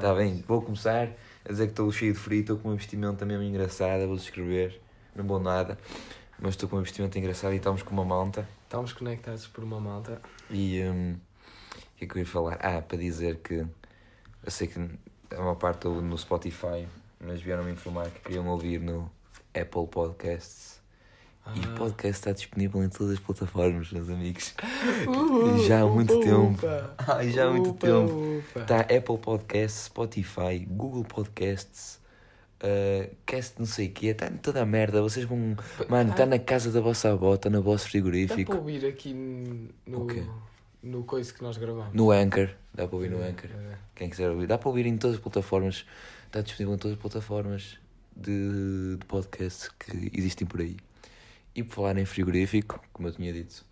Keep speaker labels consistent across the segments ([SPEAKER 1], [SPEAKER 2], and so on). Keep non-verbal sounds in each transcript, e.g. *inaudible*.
[SPEAKER 1] Está bem, vou começar a dizer que estou cheio de frio, estou com uma vestimenta mesmo engraçada, vou descrever, não vou nada, mas estou com uma vestimenta engraçada e estamos com uma malta.
[SPEAKER 2] Estamos conectados por uma malta.
[SPEAKER 1] E hum, o que é que eu ia falar? Ah, para dizer que eu sei que a maior parte no Spotify, mas vieram-me informar que queriam ouvir no Apple Podcasts. E o podcast está disponível em todas as plataformas, meus amigos.
[SPEAKER 2] Uh,
[SPEAKER 1] Já há muito
[SPEAKER 2] upa,
[SPEAKER 1] tempo.
[SPEAKER 2] upa. *laughs*
[SPEAKER 1] Ai, já há muito
[SPEAKER 2] Upa,
[SPEAKER 1] tempo.
[SPEAKER 2] upa.
[SPEAKER 1] Está Apple Podcasts, Spotify, Google Podcasts, uh, Cast não sei o quê, está em toda a merda. Vocês vão. Mano, está
[SPEAKER 2] Ah,
[SPEAKER 1] na casa da vossa avó, está no vosso
[SPEAKER 2] Dá para
[SPEAKER 1] frigorífico,
[SPEAKER 2] ouvir aqui no,
[SPEAKER 1] O quê?
[SPEAKER 2] no coisa que nós gravamos.
[SPEAKER 1] no Anchor. Dá para ouvir no
[SPEAKER 2] É,
[SPEAKER 1] Anchor.
[SPEAKER 2] é.
[SPEAKER 1] Quem quiser ouvir, dá para ouvir em todas as plataformas. Está disponível em todas as plataformas de, de podcasts que existem por aí. E por falar em frigorífico, como eu tinha dito,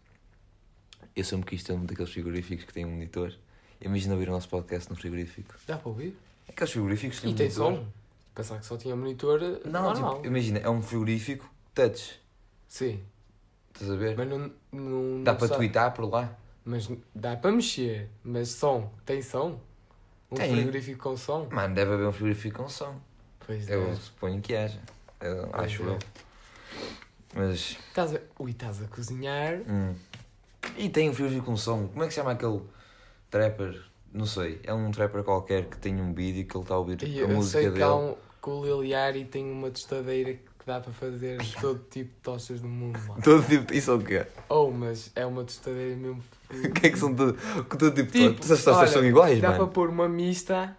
[SPEAKER 1] eu ter um daqueles frigoríficos que tem um monitor. Imagina ouvir o nosso podcast no frigorífico.
[SPEAKER 2] Dá para ouvir?
[SPEAKER 1] Aqueles frigoríficos que têm
[SPEAKER 2] E tem
[SPEAKER 1] monitor.
[SPEAKER 2] som? Pensava que só tinha monitor
[SPEAKER 1] Não,
[SPEAKER 2] normal.
[SPEAKER 1] tipo, imagina, é um frigorífico touch.
[SPEAKER 2] Sim,
[SPEAKER 1] Estás a ver?
[SPEAKER 2] mas não, não
[SPEAKER 1] Dá
[SPEAKER 2] não
[SPEAKER 1] para
[SPEAKER 2] sabe.
[SPEAKER 1] tweetar por lá.
[SPEAKER 2] Mas dá para mexer. Mas som, tem som? Um
[SPEAKER 1] Tem.
[SPEAKER 2] frigorífico com som?
[SPEAKER 1] Mano, deve haver um frigorífico com som.
[SPEAKER 2] Pois
[SPEAKER 1] Eu
[SPEAKER 2] é.
[SPEAKER 1] suponho que haja. Eu acho
[SPEAKER 2] é.
[SPEAKER 1] eu. Mas.
[SPEAKER 2] Estás a... Ui, estás a cozinhar.
[SPEAKER 1] hum. E tem um frigorífico com som. Como é que se chama aquele trapper? Não sei. É um trapper qualquer que tem um vídeo que ele está a ouvir
[SPEAKER 2] E
[SPEAKER 1] a
[SPEAKER 2] eu
[SPEAKER 1] música
[SPEAKER 2] sei que
[SPEAKER 1] dele.
[SPEAKER 2] há um, que o Liliari tem uma tostadeira que dá para fazer todo tipo de tostas do mundo, mano. *laughs*
[SPEAKER 1] Todo tipo. Isso é o quê?
[SPEAKER 2] Oh, mas é uma tostadeira mesmo. *laughs*
[SPEAKER 1] O que é que são todo, todo tipo,
[SPEAKER 2] Tipo,
[SPEAKER 1] de tostas
[SPEAKER 2] olha,
[SPEAKER 1] são iguais,
[SPEAKER 2] Dá para
[SPEAKER 1] mano.
[SPEAKER 2] pôr uma mista,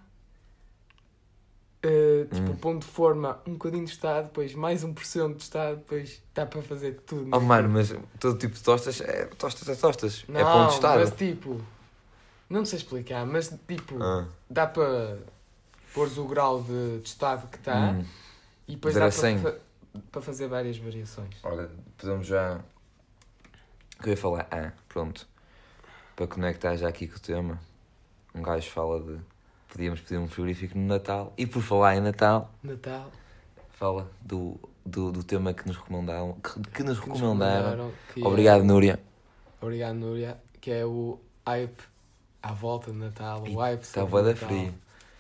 [SPEAKER 2] eh, tipo,
[SPEAKER 1] Hum.
[SPEAKER 2] pão de forma, um bocadinho de estado, depois mais um por cento de estado, depois dá para fazer tudo.
[SPEAKER 1] Oh
[SPEAKER 2] né?
[SPEAKER 1] mano, mas todo tipo de tostas é tostas é tostas.
[SPEAKER 2] não,
[SPEAKER 1] é pão de estado.
[SPEAKER 2] mas tipo, não sei explicar, mas tipo,
[SPEAKER 1] Ah.
[SPEAKER 2] dá para pôr o grau de, de estado que está
[SPEAKER 1] Hum.
[SPEAKER 2] e depois
[SPEAKER 1] Zero
[SPEAKER 2] dá para, fa- para fazer várias variações.
[SPEAKER 1] Olha, podemos já. O que eu ia falar? Ah, pronto. Para conectar já aqui com o tema, um gajo fala de. Podíamos pedir um frigorífico no Natal. E por falar em Natal,
[SPEAKER 2] Natal.
[SPEAKER 1] fala do, do, do tema que nos recomendaram. Que, que nos
[SPEAKER 2] que nos
[SPEAKER 1] recomendaram.
[SPEAKER 2] recomendaram, que é-
[SPEAKER 1] Obrigado, Núria.
[SPEAKER 2] Obrigado, Núria. Que é o hype à volta de Natal.
[SPEAKER 1] Ih,
[SPEAKER 2] O hype
[SPEAKER 1] Está bué da frio.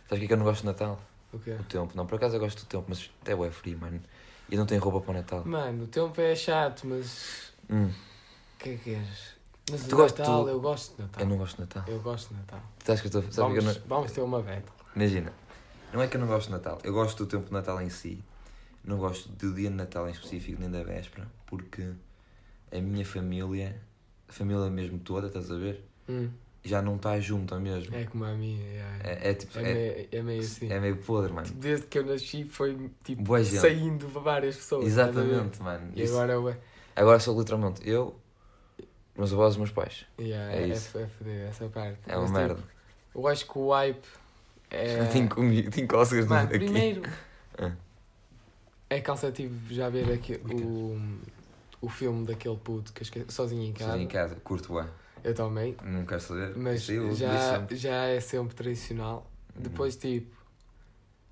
[SPEAKER 1] Sabes o que é que eu não gosto de Natal?
[SPEAKER 2] O quê?
[SPEAKER 1] O tempo. Não, por acaso eu gosto do tempo, mas até é frio, mano. E não tenho roupa para o Natal.
[SPEAKER 2] Mano, o tempo é chato, mas.
[SPEAKER 1] Hum,
[SPEAKER 2] O que é que queres? Mas
[SPEAKER 1] Tu gostas-
[SPEAKER 2] Natal,
[SPEAKER 1] tu-
[SPEAKER 2] eu gosto de Natal.
[SPEAKER 1] eu não gosto de Natal.
[SPEAKER 2] Eu gosto de Natal.
[SPEAKER 1] Tu sabes que eu estou. Que eu
[SPEAKER 2] Vamos,
[SPEAKER 1] não...
[SPEAKER 2] vamos ter uma beta.
[SPEAKER 1] Imagina, não é que eu não gosto de Natal, eu gosto do tempo de Natal em si. Não gosto do dia de Natal em específico, nem da véspera, porque a minha família, a família mesmo toda, estás a ver?
[SPEAKER 2] Hum,
[SPEAKER 1] Já não está junta mesmo.
[SPEAKER 2] é como a minha. É,
[SPEAKER 1] É, é tipo.
[SPEAKER 2] é,
[SPEAKER 1] É,
[SPEAKER 2] meio, é meio assim.
[SPEAKER 1] é meio podre, mano.
[SPEAKER 2] Desde que eu nasci foi tipo
[SPEAKER 1] Boa gente.
[SPEAKER 2] saindo várias pessoas. estás?
[SPEAKER 1] Exatamente, mano.
[SPEAKER 2] E
[SPEAKER 1] Isso-
[SPEAKER 2] agora eu.
[SPEAKER 1] agora sou literalmente eu, meus avós e meus pais.
[SPEAKER 2] Yeah,
[SPEAKER 1] É
[SPEAKER 2] é,
[SPEAKER 1] isso.
[SPEAKER 2] é, essa parte.
[SPEAKER 1] É uma
[SPEAKER 2] Mas,
[SPEAKER 1] merda.
[SPEAKER 2] Tipo, eu acho que o hype é.
[SPEAKER 1] Tenho, comi- tenho cócegas
[SPEAKER 2] Mano,
[SPEAKER 1] aqui.
[SPEAKER 2] primeiro. *laughs*
[SPEAKER 1] Ah.
[SPEAKER 2] É cansativo já ver aqui o, o filme daquele puto que eu esque- sozinho em casa.
[SPEAKER 1] Sozinho em casa, curto bem.
[SPEAKER 2] Eu também.
[SPEAKER 1] Não quero saber.
[SPEAKER 2] Mas
[SPEAKER 1] eu
[SPEAKER 2] já, já é sempre tradicional.
[SPEAKER 1] Hum.
[SPEAKER 2] Depois, tipo,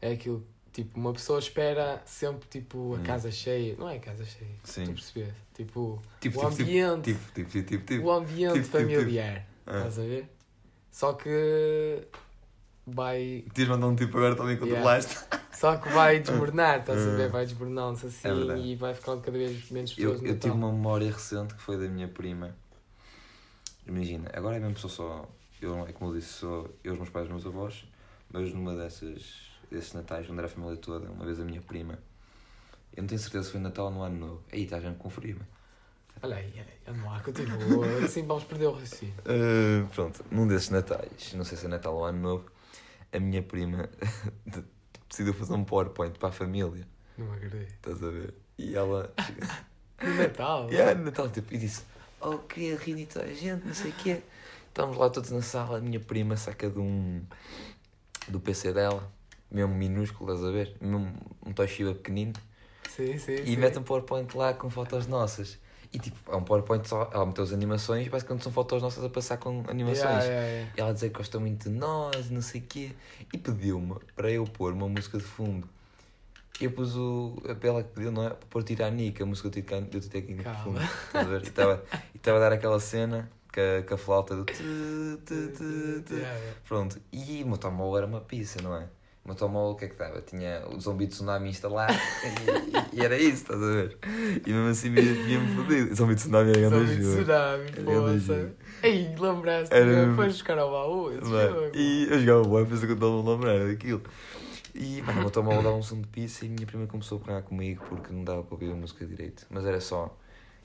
[SPEAKER 2] é aquilo. Tipo, uma pessoa espera sempre, tipo, a
[SPEAKER 1] Hum.
[SPEAKER 2] casa cheia. Não é casa cheia,
[SPEAKER 1] Sim.
[SPEAKER 2] tu percebes? Tipo,
[SPEAKER 1] Tipo,
[SPEAKER 2] o
[SPEAKER 1] tipo, tipo,
[SPEAKER 2] ambiente.
[SPEAKER 1] tipo, tipo, tipo, tipo, tipo.
[SPEAKER 2] o ambiente
[SPEAKER 1] tipo, tipo, tipo.
[SPEAKER 2] familiar.
[SPEAKER 1] Ah.
[SPEAKER 2] Estás a ver? Só que vai.
[SPEAKER 1] Tens mandado um tipo agora também controlaste.
[SPEAKER 2] Só que vai *laughs* desmoronar, estás a
[SPEAKER 1] Ah.
[SPEAKER 2] ver? Vai desmoronando-se assim
[SPEAKER 1] É
[SPEAKER 2] e vai ficando cada vez menos
[SPEAKER 1] Eu,
[SPEAKER 2] pessoas no
[SPEAKER 1] eu tive uma memória recente que foi da minha prima. Imagina, agora é mesmo sou só. Eu, é como eu disse, sou eu, os meus pais e os meus avós, mas numa dessas. Desses natais, onde era a família toda, uma vez a minha prima. Eu não tenho certeza se foi Natal ou no Ano Novo. Aí está, já me conferi, mano.
[SPEAKER 2] Olha aí, olha lá, continua. *laughs* assim vamos perder o raciocínio.
[SPEAKER 1] Ah, pronto, num desses natais, não sei se é Natal ou Ano Novo, a minha prima *laughs* decidiu fazer um PowerPoint para a família.
[SPEAKER 2] Não acredito.
[SPEAKER 1] Estás a ver? E ela. *laughs*
[SPEAKER 2] No Natal?
[SPEAKER 1] Yeah, no Natal, tipo, e disse: Oh, queria reunir toda a gente, não sei o quê. Estamos lá todos na sala, a minha prima saca de um. do PC dela, mesmo minúsculo, estás a ver? Mesmo um Toshiba pequenino,
[SPEAKER 2] Sim, sim.
[SPEAKER 1] e
[SPEAKER 2] sim.
[SPEAKER 1] mete um PowerPoint lá com fotos nossas. E tipo, é um PowerPoint só, ela meteu as animações e basicamente são fotos nossas a passar com animações.
[SPEAKER 2] Yeah, yeah, yeah.
[SPEAKER 1] E ela dizer que gosta muito de nós, não sei o quê. E pediu-me para eu pôr uma música de fundo. Eu pus o. Ela que pediu, não é? Para pôr Titanic, a música do Titanic, do Titanic de fundo. Estás a ver? E estava e estava a dar aquela cena com a, a flauta do. tu, tu, tu. Pronto, e o meu era uma pizza, não é? O meu o que é que estava? Tinha o zombi de tsunami instalado e, e era isso, estás a ver? E mesmo assim vinha-me fodido. O zombi de tsunami era
[SPEAKER 2] Zombie
[SPEAKER 1] grande
[SPEAKER 2] de
[SPEAKER 1] jogo.
[SPEAKER 2] tsunami,
[SPEAKER 1] grande
[SPEAKER 2] poça. Ei, lembraste?
[SPEAKER 1] Era-
[SPEAKER 2] Foi buscar ao baú esse jogo.
[SPEAKER 1] E eu jogava boa, pensei que eu estava a lembrar daquilo. E mano, o meu dava um som de pizza e a minha prima começou a pegar comigo porque não dava para ouvir a música direito. Mas era só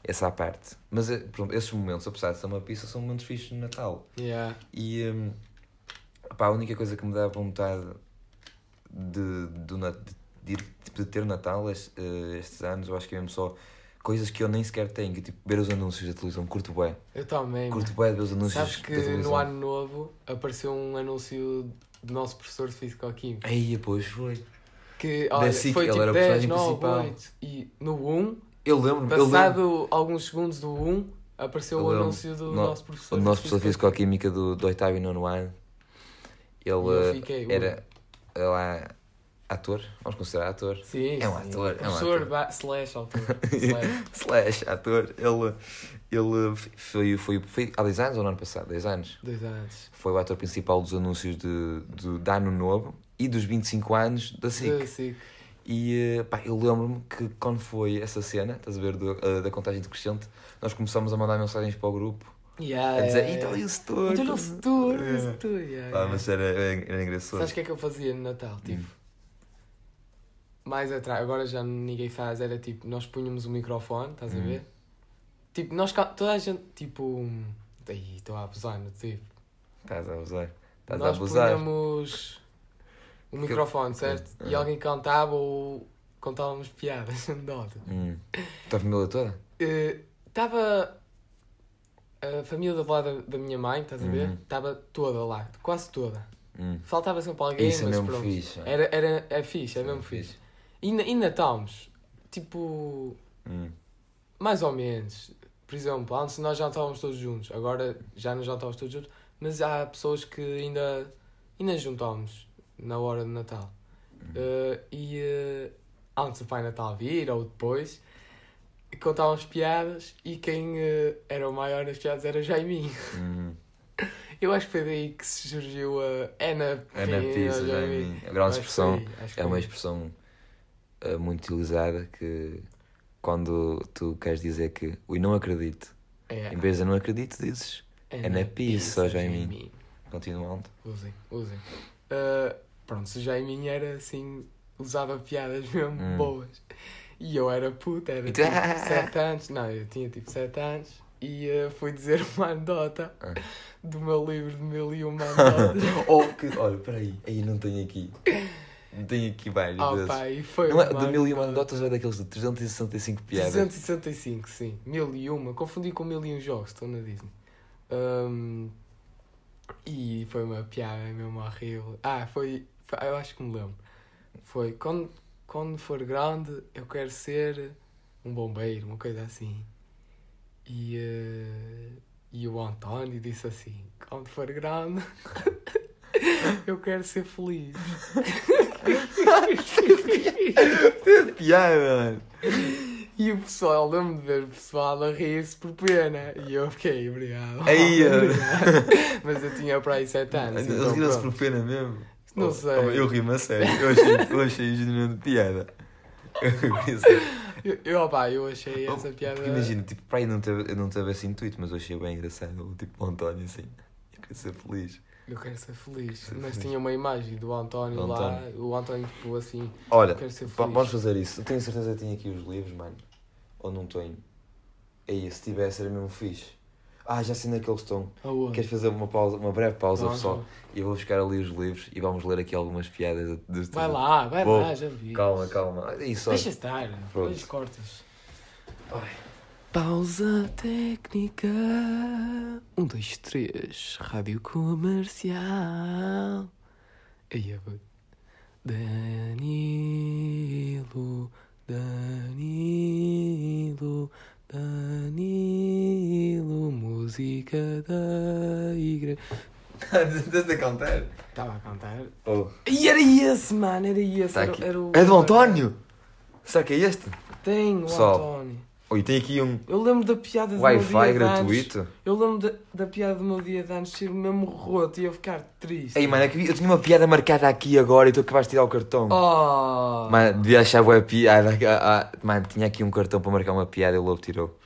[SPEAKER 1] essa parte. Mas eh, pronto, esses momentos, apesar de ser uma pizza, são momentos fixos no Natal.
[SPEAKER 2] Yeah.
[SPEAKER 1] E hum, pá, a única coisa que me dá vontade de, de, de, de ter Natal eh, estes anos, eu acho que é mesmo só coisas que eu nem sequer tenho, tipo ver os anúncios da televisão, curto bué.
[SPEAKER 2] Eu também.
[SPEAKER 1] Curto bué de ver os anúncios
[SPEAKER 2] Sabes que no ano novo apareceu um anúncio do nosso professor de Físico-Química.
[SPEAKER 1] Aí, pois foi.
[SPEAKER 2] Que, olha,
[SPEAKER 1] SIC,
[SPEAKER 2] foi tipo
[SPEAKER 1] era o
[SPEAKER 2] 10,
[SPEAKER 1] personagem
[SPEAKER 2] 9,
[SPEAKER 1] principal.
[SPEAKER 2] 8. E no 1,
[SPEAKER 1] Eu lembro-me, eu lembro
[SPEAKER 2] passado alguns segundos do 1, apareceu
[SPEAKER 1] Eu
[SPEAKER 2] o
[SPEAKER 1] lembro.
[SPEAKER 2] anúncio do
[SPEAKER 1] No-
[SPEAKER 2] nosso professor
[SPEAKER 1] o nosso professor de
[SPEAKER 2] Físico-Química.
[SPEAKER 1] Do, do oitavo e nono ano.
[SPEAKER 2] Eu
[SPEAKER 1] Ele
[SPEAKER 2] fiquei,
[SPEAKER 1] eh, era eh, lá ator, vamos considerar ator.
[SPEAKER 2] Sim,
[SPEAKER 1] É um
[SPEAKER 2] sim.
[SPEAKER 1] ator, é um ator.
[SPEAKER 2] ba- slash autor. slash. *laughs*
[SPEAKER 1] Slash ator. Ele, ele foi, foi, foi há 10 anos ou no ano passado? 10 anos.
[SPEAKER 2] Dois anos.
[SPEAKER 1] Foi o ator principal dos anúncios de, de, de Ano Novo e dos 25 anos da SIC.
[SPEAKER 2] Da SIC.
[SPEAKER 1] E eh, pá, eu lembro-me que quando foi essa cena, estás a ver, do, eh, da contagem decrescente, nós começamos a mandar mensagens para o grupo
[SPEAKER 2] Yeah,
[SPEAKER 1] a dizer:
[SPEAKER 2] yeah,
[SPEAKER 1] então e o setor?
[SPEAKER 2] Então o setor, o
[SPEAKER 1] É.
[SPEAKER 2] setor. yeah,
[SPEAKER 1] Pá,
[SPEAKER 2] yeah.
[SPEAKER 1] mas era, era, engraçado.
[SPEAKER 2] Sabes o que é que eu fazia no Natal? Tipo,
[SPEAKER 1] Hum.
[SPEAKER 2] mais atrás, agora já ninguém faz, era tipo, nós punhamos o microfone, estás a
[SPEAKER 1] Hum.
[SPEAKER 2] ver? Tipo, nós, toda a gente, tipo, estou a abusar, no tipo,
[SPEAKER 1] Estás a abusar. Estás a
[SPEAKER 2] nós
[SPEAKER 1] abusar.
[SPEAKER 2] punhamos o microfone, certo?
[SPEAKER 1] Ah.
[SPEAKER 2] E alguém cantava ou contávamos piadas, *laughs* anedota.
[SPEAKER 1] Hum. Tua família toda?
[SPEAKER 2] Estava a família do lado da, minha mãe, estás a ver?
[SPEAKER 1] Uhum.
[SPEAKER 2] Estava toda lá, quase toda.
[SPEAKER 1] Hum.
[SPEAKER 2] Faltava sempre alguém,
[SPEAKER 1] Isso é
[SPEAKER 2] mas
[SPEAKER 1] mesmo
[SPEAKER 2] pronto.
[SPEAKER 1] fixe. é.
[SPEAKER 2] Era, era, é fixe, é
[SPEAKER 1] Isso
[SPEAKER 2] mesmo fixe. E, na- e Natalmos, tipo,
[SPEAKER 1] Hum.
[SPEAKER 2] mais ou menos. Por exemplo, antes nós já estávamos todos juntos, agora já não já estávamos todos juntos, mas há pessoas que ainda, ainda juntamos na hora de Natal. Eh, e eh, antes do Pai Natal vir ou depois, contávamos piadas e quem eh, era o maior das piadas era Jaiminho.
[SPEAKER 1] Hum.
[SPEAKER 2] Eu acho que foi daí que surgiu a Ana
[SPEAKER 1] É na pizza, já em mim. A grande expressão. É uma expressão eh, muito utilizada que quando tu queres dizer que ui, não acredito,
[SPEAKER 2] É,
[SPEAKER 1] em vez de não acredito, dizes é na pizza, Jaiminho. continuando.
[SPEAKER 2] Usem, usem. Uh, pronto, se o Jaiminho era assim, usava piadas mesmo
[SPEAKER 1] Hum.
[SPEAKER 2] boas. E eu era puta, era tipo *laughs* 7 anos. Não, eu tinha tipo 7 anos e uh, fui dizer *laughs* uma anedota
[SPEAKER 1] Ah.
[SPEAKER 2] do meu livro de mil e uma *laughs* anedotas.
[SPEAKER 1] oh, que, olha, peraí, aí não tenho aqui. Não tenho aqui várias
[SPEAKER 2] Ah,
[SPEAKER 1] vezes.
[SPEAKER 2] pá, e foi
[SPEAKER 1] Não é, de mil e uma
[SPEAKER 2] anedota.
[SPEAKER 1] anedotas ou é daqueles de 365 piadas?
[SPEAKER 2] 265, sim. Mil e uma. Confundi com mil e um jogos, estou na Disney. Um, e foi uma piada mesmo horrível. Ah, foi, foi- Eu acho que me lembro. Foi quando, quando for grande eu quero ser um bombeiro, uma coisa assim. E, eh, e o António disse assim: quando for grande *laughs* eu quero ser feliz. *laughs*
[SPEAKER 1] piada, mano.
[SPEAKER 2] E o pessoal, lembro de ver o pessoal a rir-se por pena. E eu fiquei, obrigado.
[SPEAKER 1] Aí. *laughs*
[SPEAKER 2] Mas eu tinha para aí 7 anos.
[SPEAKER 1] Eles
[SPEAKER 2] então
[SPEAKER 1] riram-se por pena mesmo.
[SPEAKER 2] Não
[SPEAKER 1] Oh,
[SPEAKER 2] sei.
[SPEAKER 1] oh, Eu ri-me a sério. Eu achei, eu achei genuinamente piada. Eu
[SPEAKER 2] Eu, opá, eu achei
[SPEAKER 1] Oh,
[SPEAKER 2] essa piada.
[SPEAKER 1] Porque imagina, tipo, para aí não teve, eu não teve esse intuito, mas eu achei bem engraçado. Tipo, o António assim, eu quero ser feliz.
[SPEAKER 2] Eu quero ser feliz.
[SPEAKER 1] Ser
[SPEAKER 2] Mas
[SPEAKER 1] feliz.
[SPEAKER 2] tinha uma imagem do António lá.
[SPEAKER 1] António.
[SPEAKER 2] O António, tipo, assim,
[SPEAKER 1] Olha,
[SPEAKER 2] eu quero ser
[SPEAKER 1] va-
[SPEAKER 2] feliz.
[SPEAKER 1] vamos fazer isso. Eu tenho certeza que tenho aqui os livros, mano. Ou não tenho? Aí, se tivesse, era mesmo fixe. Ah, já sei onde é que eles estão.
[SPEAKER 2] Aonde?
[SPEAKER 1] Queres fazer uma pausa, uma breve pausa, pessoal?
[SPEAKER 2] vamos.
[SPEAKER 1] E eu vou buscar ali os livros e vamos ler aqui algumas piadas deste
[SPEAKER 2] Vai lá, vai
[SPEAKER 1] Vou.
[SPEAKER 2] lá, já vi.
[SPEAKER 1] Calma, calma. Isso.
[SPEAKER 2] Deixa estar.
[SPEAKER 1] Pronto.
[SPEAKER 2] Depois cortas.
[SPEAKER 1] Ai.
[SPEAKER 2] Pausa técnica. Um, dois, três. Rádio comercial. Aí é bom. Danilo, Danilo, Danilo, música da igreja. *laughs*
[SPEAKER 1] Estás a cantar?
[SPEAKER 2] Estava a cantar.
[SPEAKER 1] Oh.
[SPEAKER 2] E era esse, mano, era esse.
[SPEAKER 1] Tá
[SPEAKER 2] era, era o...
[SPEAKER 1] É do António? Será que é este?
[SPEAKER 2] Tem o
[SPEAKER 1] Pessoal.
[SPEAKER 2] António.
[SPEAKER 1] Oi, tem aqui um
[SPEAKER 2] Eu lembro da piada do meu
[SPEAKER 1] Wi-Fi
[SPEAKER 2] dia de anos.
[SPEAKER 1] gratuito.
[SPEAKER 2] Eu lembro da, da piada do meu dia de anos ser mesmo roto e eu ficar triste.
[SPEAKER 1] Ei, mano, é que eu tinha uma piada marcada aqui agora e tu acabaste de tirar o cartão.
[SPEAKER 2] Oh!
[SPEAKER 1] Mano, devia achar boa piada. Ah, ah, Mano, tinha aqui um cartão para marcar uma piada e o lobo tirou.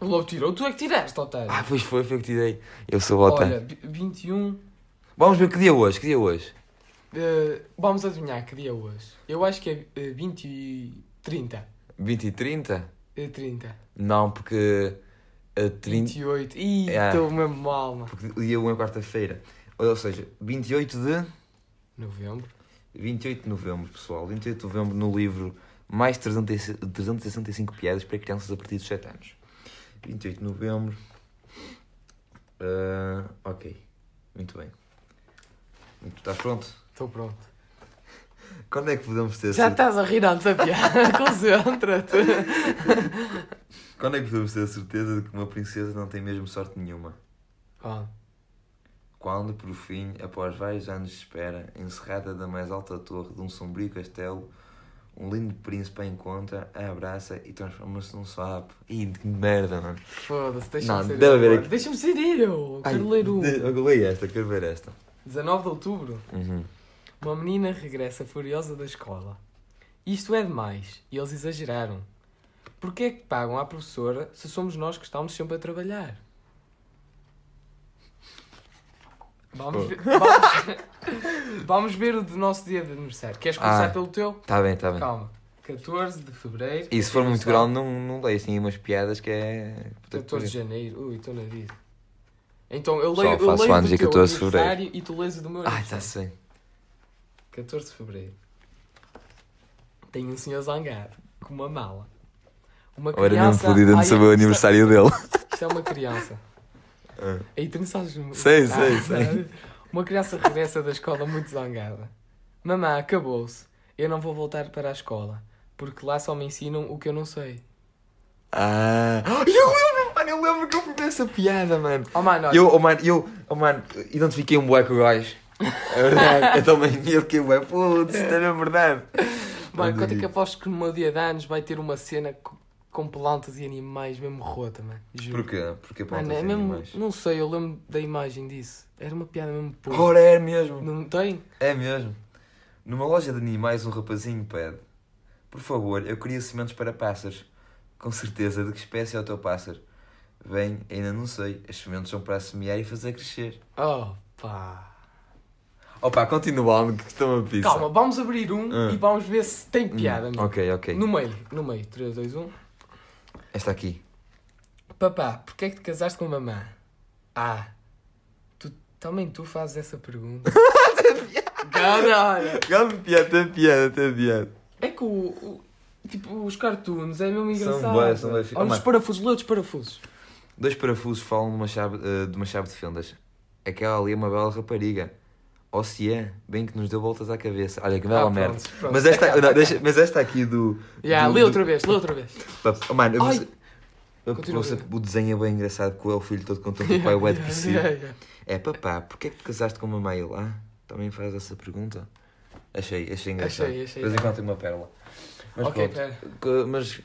[SPEAKER 2] O lobo tirou, tu é que tiraste, otário.
[SPEAKER 1] Ah, pois foi, foi o que tirei. Eu sou o otário.
[SPEAKER 2] Olha, vi- 21.
[SPEAKER 1] Vamos ver que dia é hoje, que dia é hoje?
[SPEAKER 2] eh, vamos adivinhar que dia é hoje. Eu acho que é eh, 20 e 30.
[SPEAKER 1] 20 e 30?
[SPEAKER 2] Eh, 30.
[SPEAKER 1] Não, porque. A 30...
[SPEAKER 2] 28. Ih,
[SPEAKER 1] É.
[SPEAKER 2] estou mesmo mal, mano.
[SPEAKER 1] Porque dia 1 é quarta-feira. Ou seja, 28 de.
[SPEAKER 2] Novembro.
[SPEAKER 1] 28 de novembro, pessoal. 28 de novembro no livro Mais 300 365 piadas para crianças a partir dos 7 anos. 28 de novembro. Ah, ok. Muito bem. Estás pronto?
[SPEAKER 2] Estou pronto.
[SPEAKER 1] Quando é que podemos ter
[SPEAKER 2] Já estás a rir antes da piada. Concentra-te.
[SPEAKER 1] Quando é que podemos ter a certeza de que uma princesa não tem mesmo sorte nenhuma?
[SPEAKER 2] Ah,
[SPEAKER 1] Quando, por fim, após vários anos de espera, encerrada da mais alta torre de um sombrio castelo, um lindo príncipe a encontra, a abraça e transforma-se num sapo. Ih, que merda, mano.
[SPEAKER 2] foda-se, deixa-me ser
[SPEAKER 1] deve
[SPEAKER 2] eu
[SPEAKER 1] haver
[SPEAKER 2] agora.
[SPEAKER 1] aqui-
[SPEAKER 2] Deixa-me ser eu.
[SPEAKER 1] Ai,
[SPEAKER 2] Quero ler um.
[SPEAKER 1] de- Eu leio esta, quero ver esta.
[SPEAKER 2] 19 de outubro.
[SPEAKER 1] Uhum.
[SPEAKER 2] Uma menina regressa furiosa da escola. Isto é demais. E eles exageraram. Porquê é que pagam à professora se somos nós que estamos sempre a trabalhar? Vamos ver, vamos, *laughs* vamos ver o do nosso dia de aniversário. Queres começar
[SPEAKER 1] Ah.
[SPEAKER 2] pelo teu?
[SPEAKER 1] Tá bem, tá bem.
[SPEAKER 2] Calma. 14 de fevereiro.
[SPEAKER 1] E se for muito grande, não, não leio assim umas piadas que é.
[SPEAKER 2] 14 de janeiro. Ui, estou na vida. Então eu
[SPEAKER 1] Pessoal,
[SPEAKER 2] leio, eu
[SPEAKER 1] faço
[SPEAKER 2] leio
[SPEAKER 1] anos
[SPEAKER 2] do
[SPEAKER 1] dia
[SPEAKER 2] teu
[SPEAKER 1] 14 de fevereiro.
[SPEAKER 2] aniversário e tu lês o do meu
[SPEAKER 1] Ai,
[SPEAKER 2] aniversário.
[SPEAKER 1] está sem.
[SPEAKER 2] 14 de fevereiro. Tem um senhor zangado com uma mala. Uma
[SPEAKER 1] Ou era mesmo
[SPEAKER 2] criança.
[SPEAKER 1] fodido de saber o aniversário dele.
[SPEAKER 2] Isto é uma criança.
[SPEAKER 1] Ah.
[SPEAKER 2] Aí tu não sabes.
[SPEAKER 1] Sei, sei,
[SPEAKER 2] Ah,
[SPEAKER 1] sei.
[SPEAKER 2] Uma criança regressa da escola muito zangada. Mamã, acabou-se. Eu não vou voltar para a escola. Porque lá só me ensinam o que eu não sei.
[SPEAKER 1] Ah! *gasps* Eu lembro, mano, eu lembro que eu ver essa piada, mano.
[SPEAKER 2] Oh, mano.
[SPEAKER 1] Eu, oh, mano, eu, oh, mano, identifiquei um bué com o gajo. É verdade. eu também, eu fiquei bué, putz, isto é mesmo verdade.
[SPEAKER 2] Mano,
[SPEAKER 1] Mano,
[SPEAKER 2] quanto é que aposto que no meu dia de anos vai ter uma cena co- com plantas e animais mesmo rota, mano. Juro.
[SPEAKER 1] Porquê? Porque
[SPEAKER 2] Mano,
[SPEAKER 1] plantas
[SPEAKER 2] é
[SPEAKER 1] e
[SPEAKER 2] mesmo.
[SPEAKER 1] animais.
[SPEAKER 2] Não sei, eu lembro da imagem disso. Era uma piada mesmo pura.
[SPEAKER 1] Ora, é mesmo.
[SPEAKER 2] Não tem?
[SPEAKER 1] É mesmo. Numa loja de animais, um rapazinho pede: Por favor, eu queria sementes para pássaros. Com certeza, de que espécie é o teu pássaro? Bem, ainda não sei. As sementes são para semear e fazer crescer.
[SPEAKER 2] Oh, pá.
[SPEAKER 1] Opa, continuando, que estão a pizza.
[SPEAKER 2] Calma, vamos abrir um
[SPEAKER 1] Ah.
[SPEAKER 2] e vamos ver se tem
[SPEAKER 1] Hum,
[SPEAKER 2] piada. meu.
[SPEAKER 1] ok, ok.
[SPEAKER 2] No meio, no meio. 3, 2, 1.
[SPEAKER 1] Esta aqui.
[SPEAKER 2] Papá, porquê é que te casaste com a mamã? Ah, tu, também tu fazes essa pergunta. *laughs* Caralho!
[SPEAKER 1] Piada, tem piada, tem piada.
[SPEAKER 2] É que o, o- Tipo, os cartoons é mesmo
[SPEAKER 1] São
[SPEAKER 2] engraçado.
[SPEAKER 1] bué, são bué fi-
[SPEAKER 2] Olha
[SPEAKER 1] Oh,
[SPEAKER 2] os
[SPEAKER 1] mano.
[SPEAKER 2] parafusos, lê os parafusos.
[SPEAKER 1] Dois parafusos falam de uma chave, eh, de, uma chave de fendas. Aquela ali é uma bela rapariga. Ou se é, bem que nos deu voltas à cabeça. Olha que bela
[SPEAKER 2] Ah,
[SPEAKER 1] merda.
[SPEAKER 2] pronto, pronto.
[SPEAKER 1] Mas esta, não, deixa- mas esta aqui do.
[SPEAKER 2] Yeah,
[SPEAKER 1] do-
[SPEAKER 2] lê
[SPEAKER 1] do-
[SPEAKER 2] outra vez, lê outra vez.
[SPEAKER 1] Oh, mano, eu
[SPEAKER 2] Ai.
[SPEAKER 1] você- o desenho é bem engraçado, com o filho todo contente, o *laughs* pai é depressivo.
[SPEAKER 2] Yeah, yeah.
[SPEAKER 1] É papá, porquê é que te casaste com a mamãe lá? Também faz essa pergunta? Achei, achei engraçado.
[SPEAKER 2] Achei, achei.
[SPEAKER 1] De vez em quando tem uma pérola. Mas
[SPEAKER 2] ok,
[SPEAKER 1] pronto, mas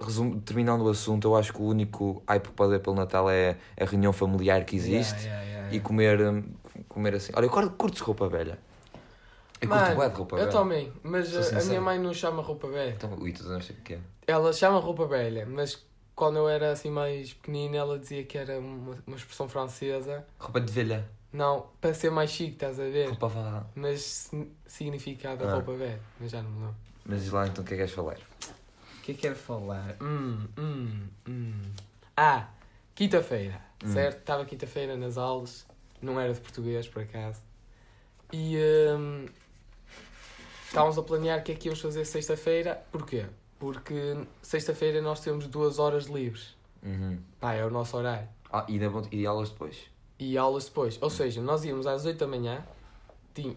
[SPEAKER 1] resumo- terminando o assunto, eu acho que o único hype que pode haver pelo Natal é a reunião familiar que existe
[SPEAKER 2] Yeah, yeah, yeah,
[SPEAKER 1] e comer, comer assim. Olha, eu curto- curto roupa velha. Eu curto
[SPEAKER 2] Mano,
[SPEAKER 1] bué de roupa
[SPEAKER 2] Eu
[SPEAKER 1] velha.
[SPEAKER 2] também, mas
[SPEAKER 1] Sou
[SPEAKER 2] a- a
[SPEAKER 1] sincero.
[SPEAKER 2] minha mãe não chama roupa velha.
[SPEAKER 1] Então, ui, tu não sei o que é.
[SPEAKER 2] Ela chama roupa velha, mas quando eu era assim mais pequenino ela dizia que era uma, uma expressão francesa.
[SPEAKER 1] Roupa de velha.
[SPEAKER 2] Não, para ser mais chique, estás a ver?
[SPEAKER 1] Roupa velha.
[SPEAKER 2] Mas sin- significado
[SPEAKER 1] Ah.
[SPEAKER 2] roupa velha, mas já não me lembro.
[SPEAKER 1] Mas diz lá então o que é que queres falar?
[SPEAKER 2] O que é que quero falar? Hum, hum, hum. Ah, quinta-feira,
[SPEAKER 1] Hum.
[SPEAKER 2] certo? Estava quinta-feira nas aulas, não era de português por acaso. E hum, estávamos a planear o que é que íamos fazer sexta-feira. Porquê? Porque sexta-feira nós temos duas horas livres.
[SPEAKER 1] Uhum.
[SPEAKER 2] Pá, é o nosso horário.
[SPEAKER 1] Ah, e, na, e aulas depois?
[SPEAKER 2] E aulas depois. Ou seja, nós íamos às 8 da manhã,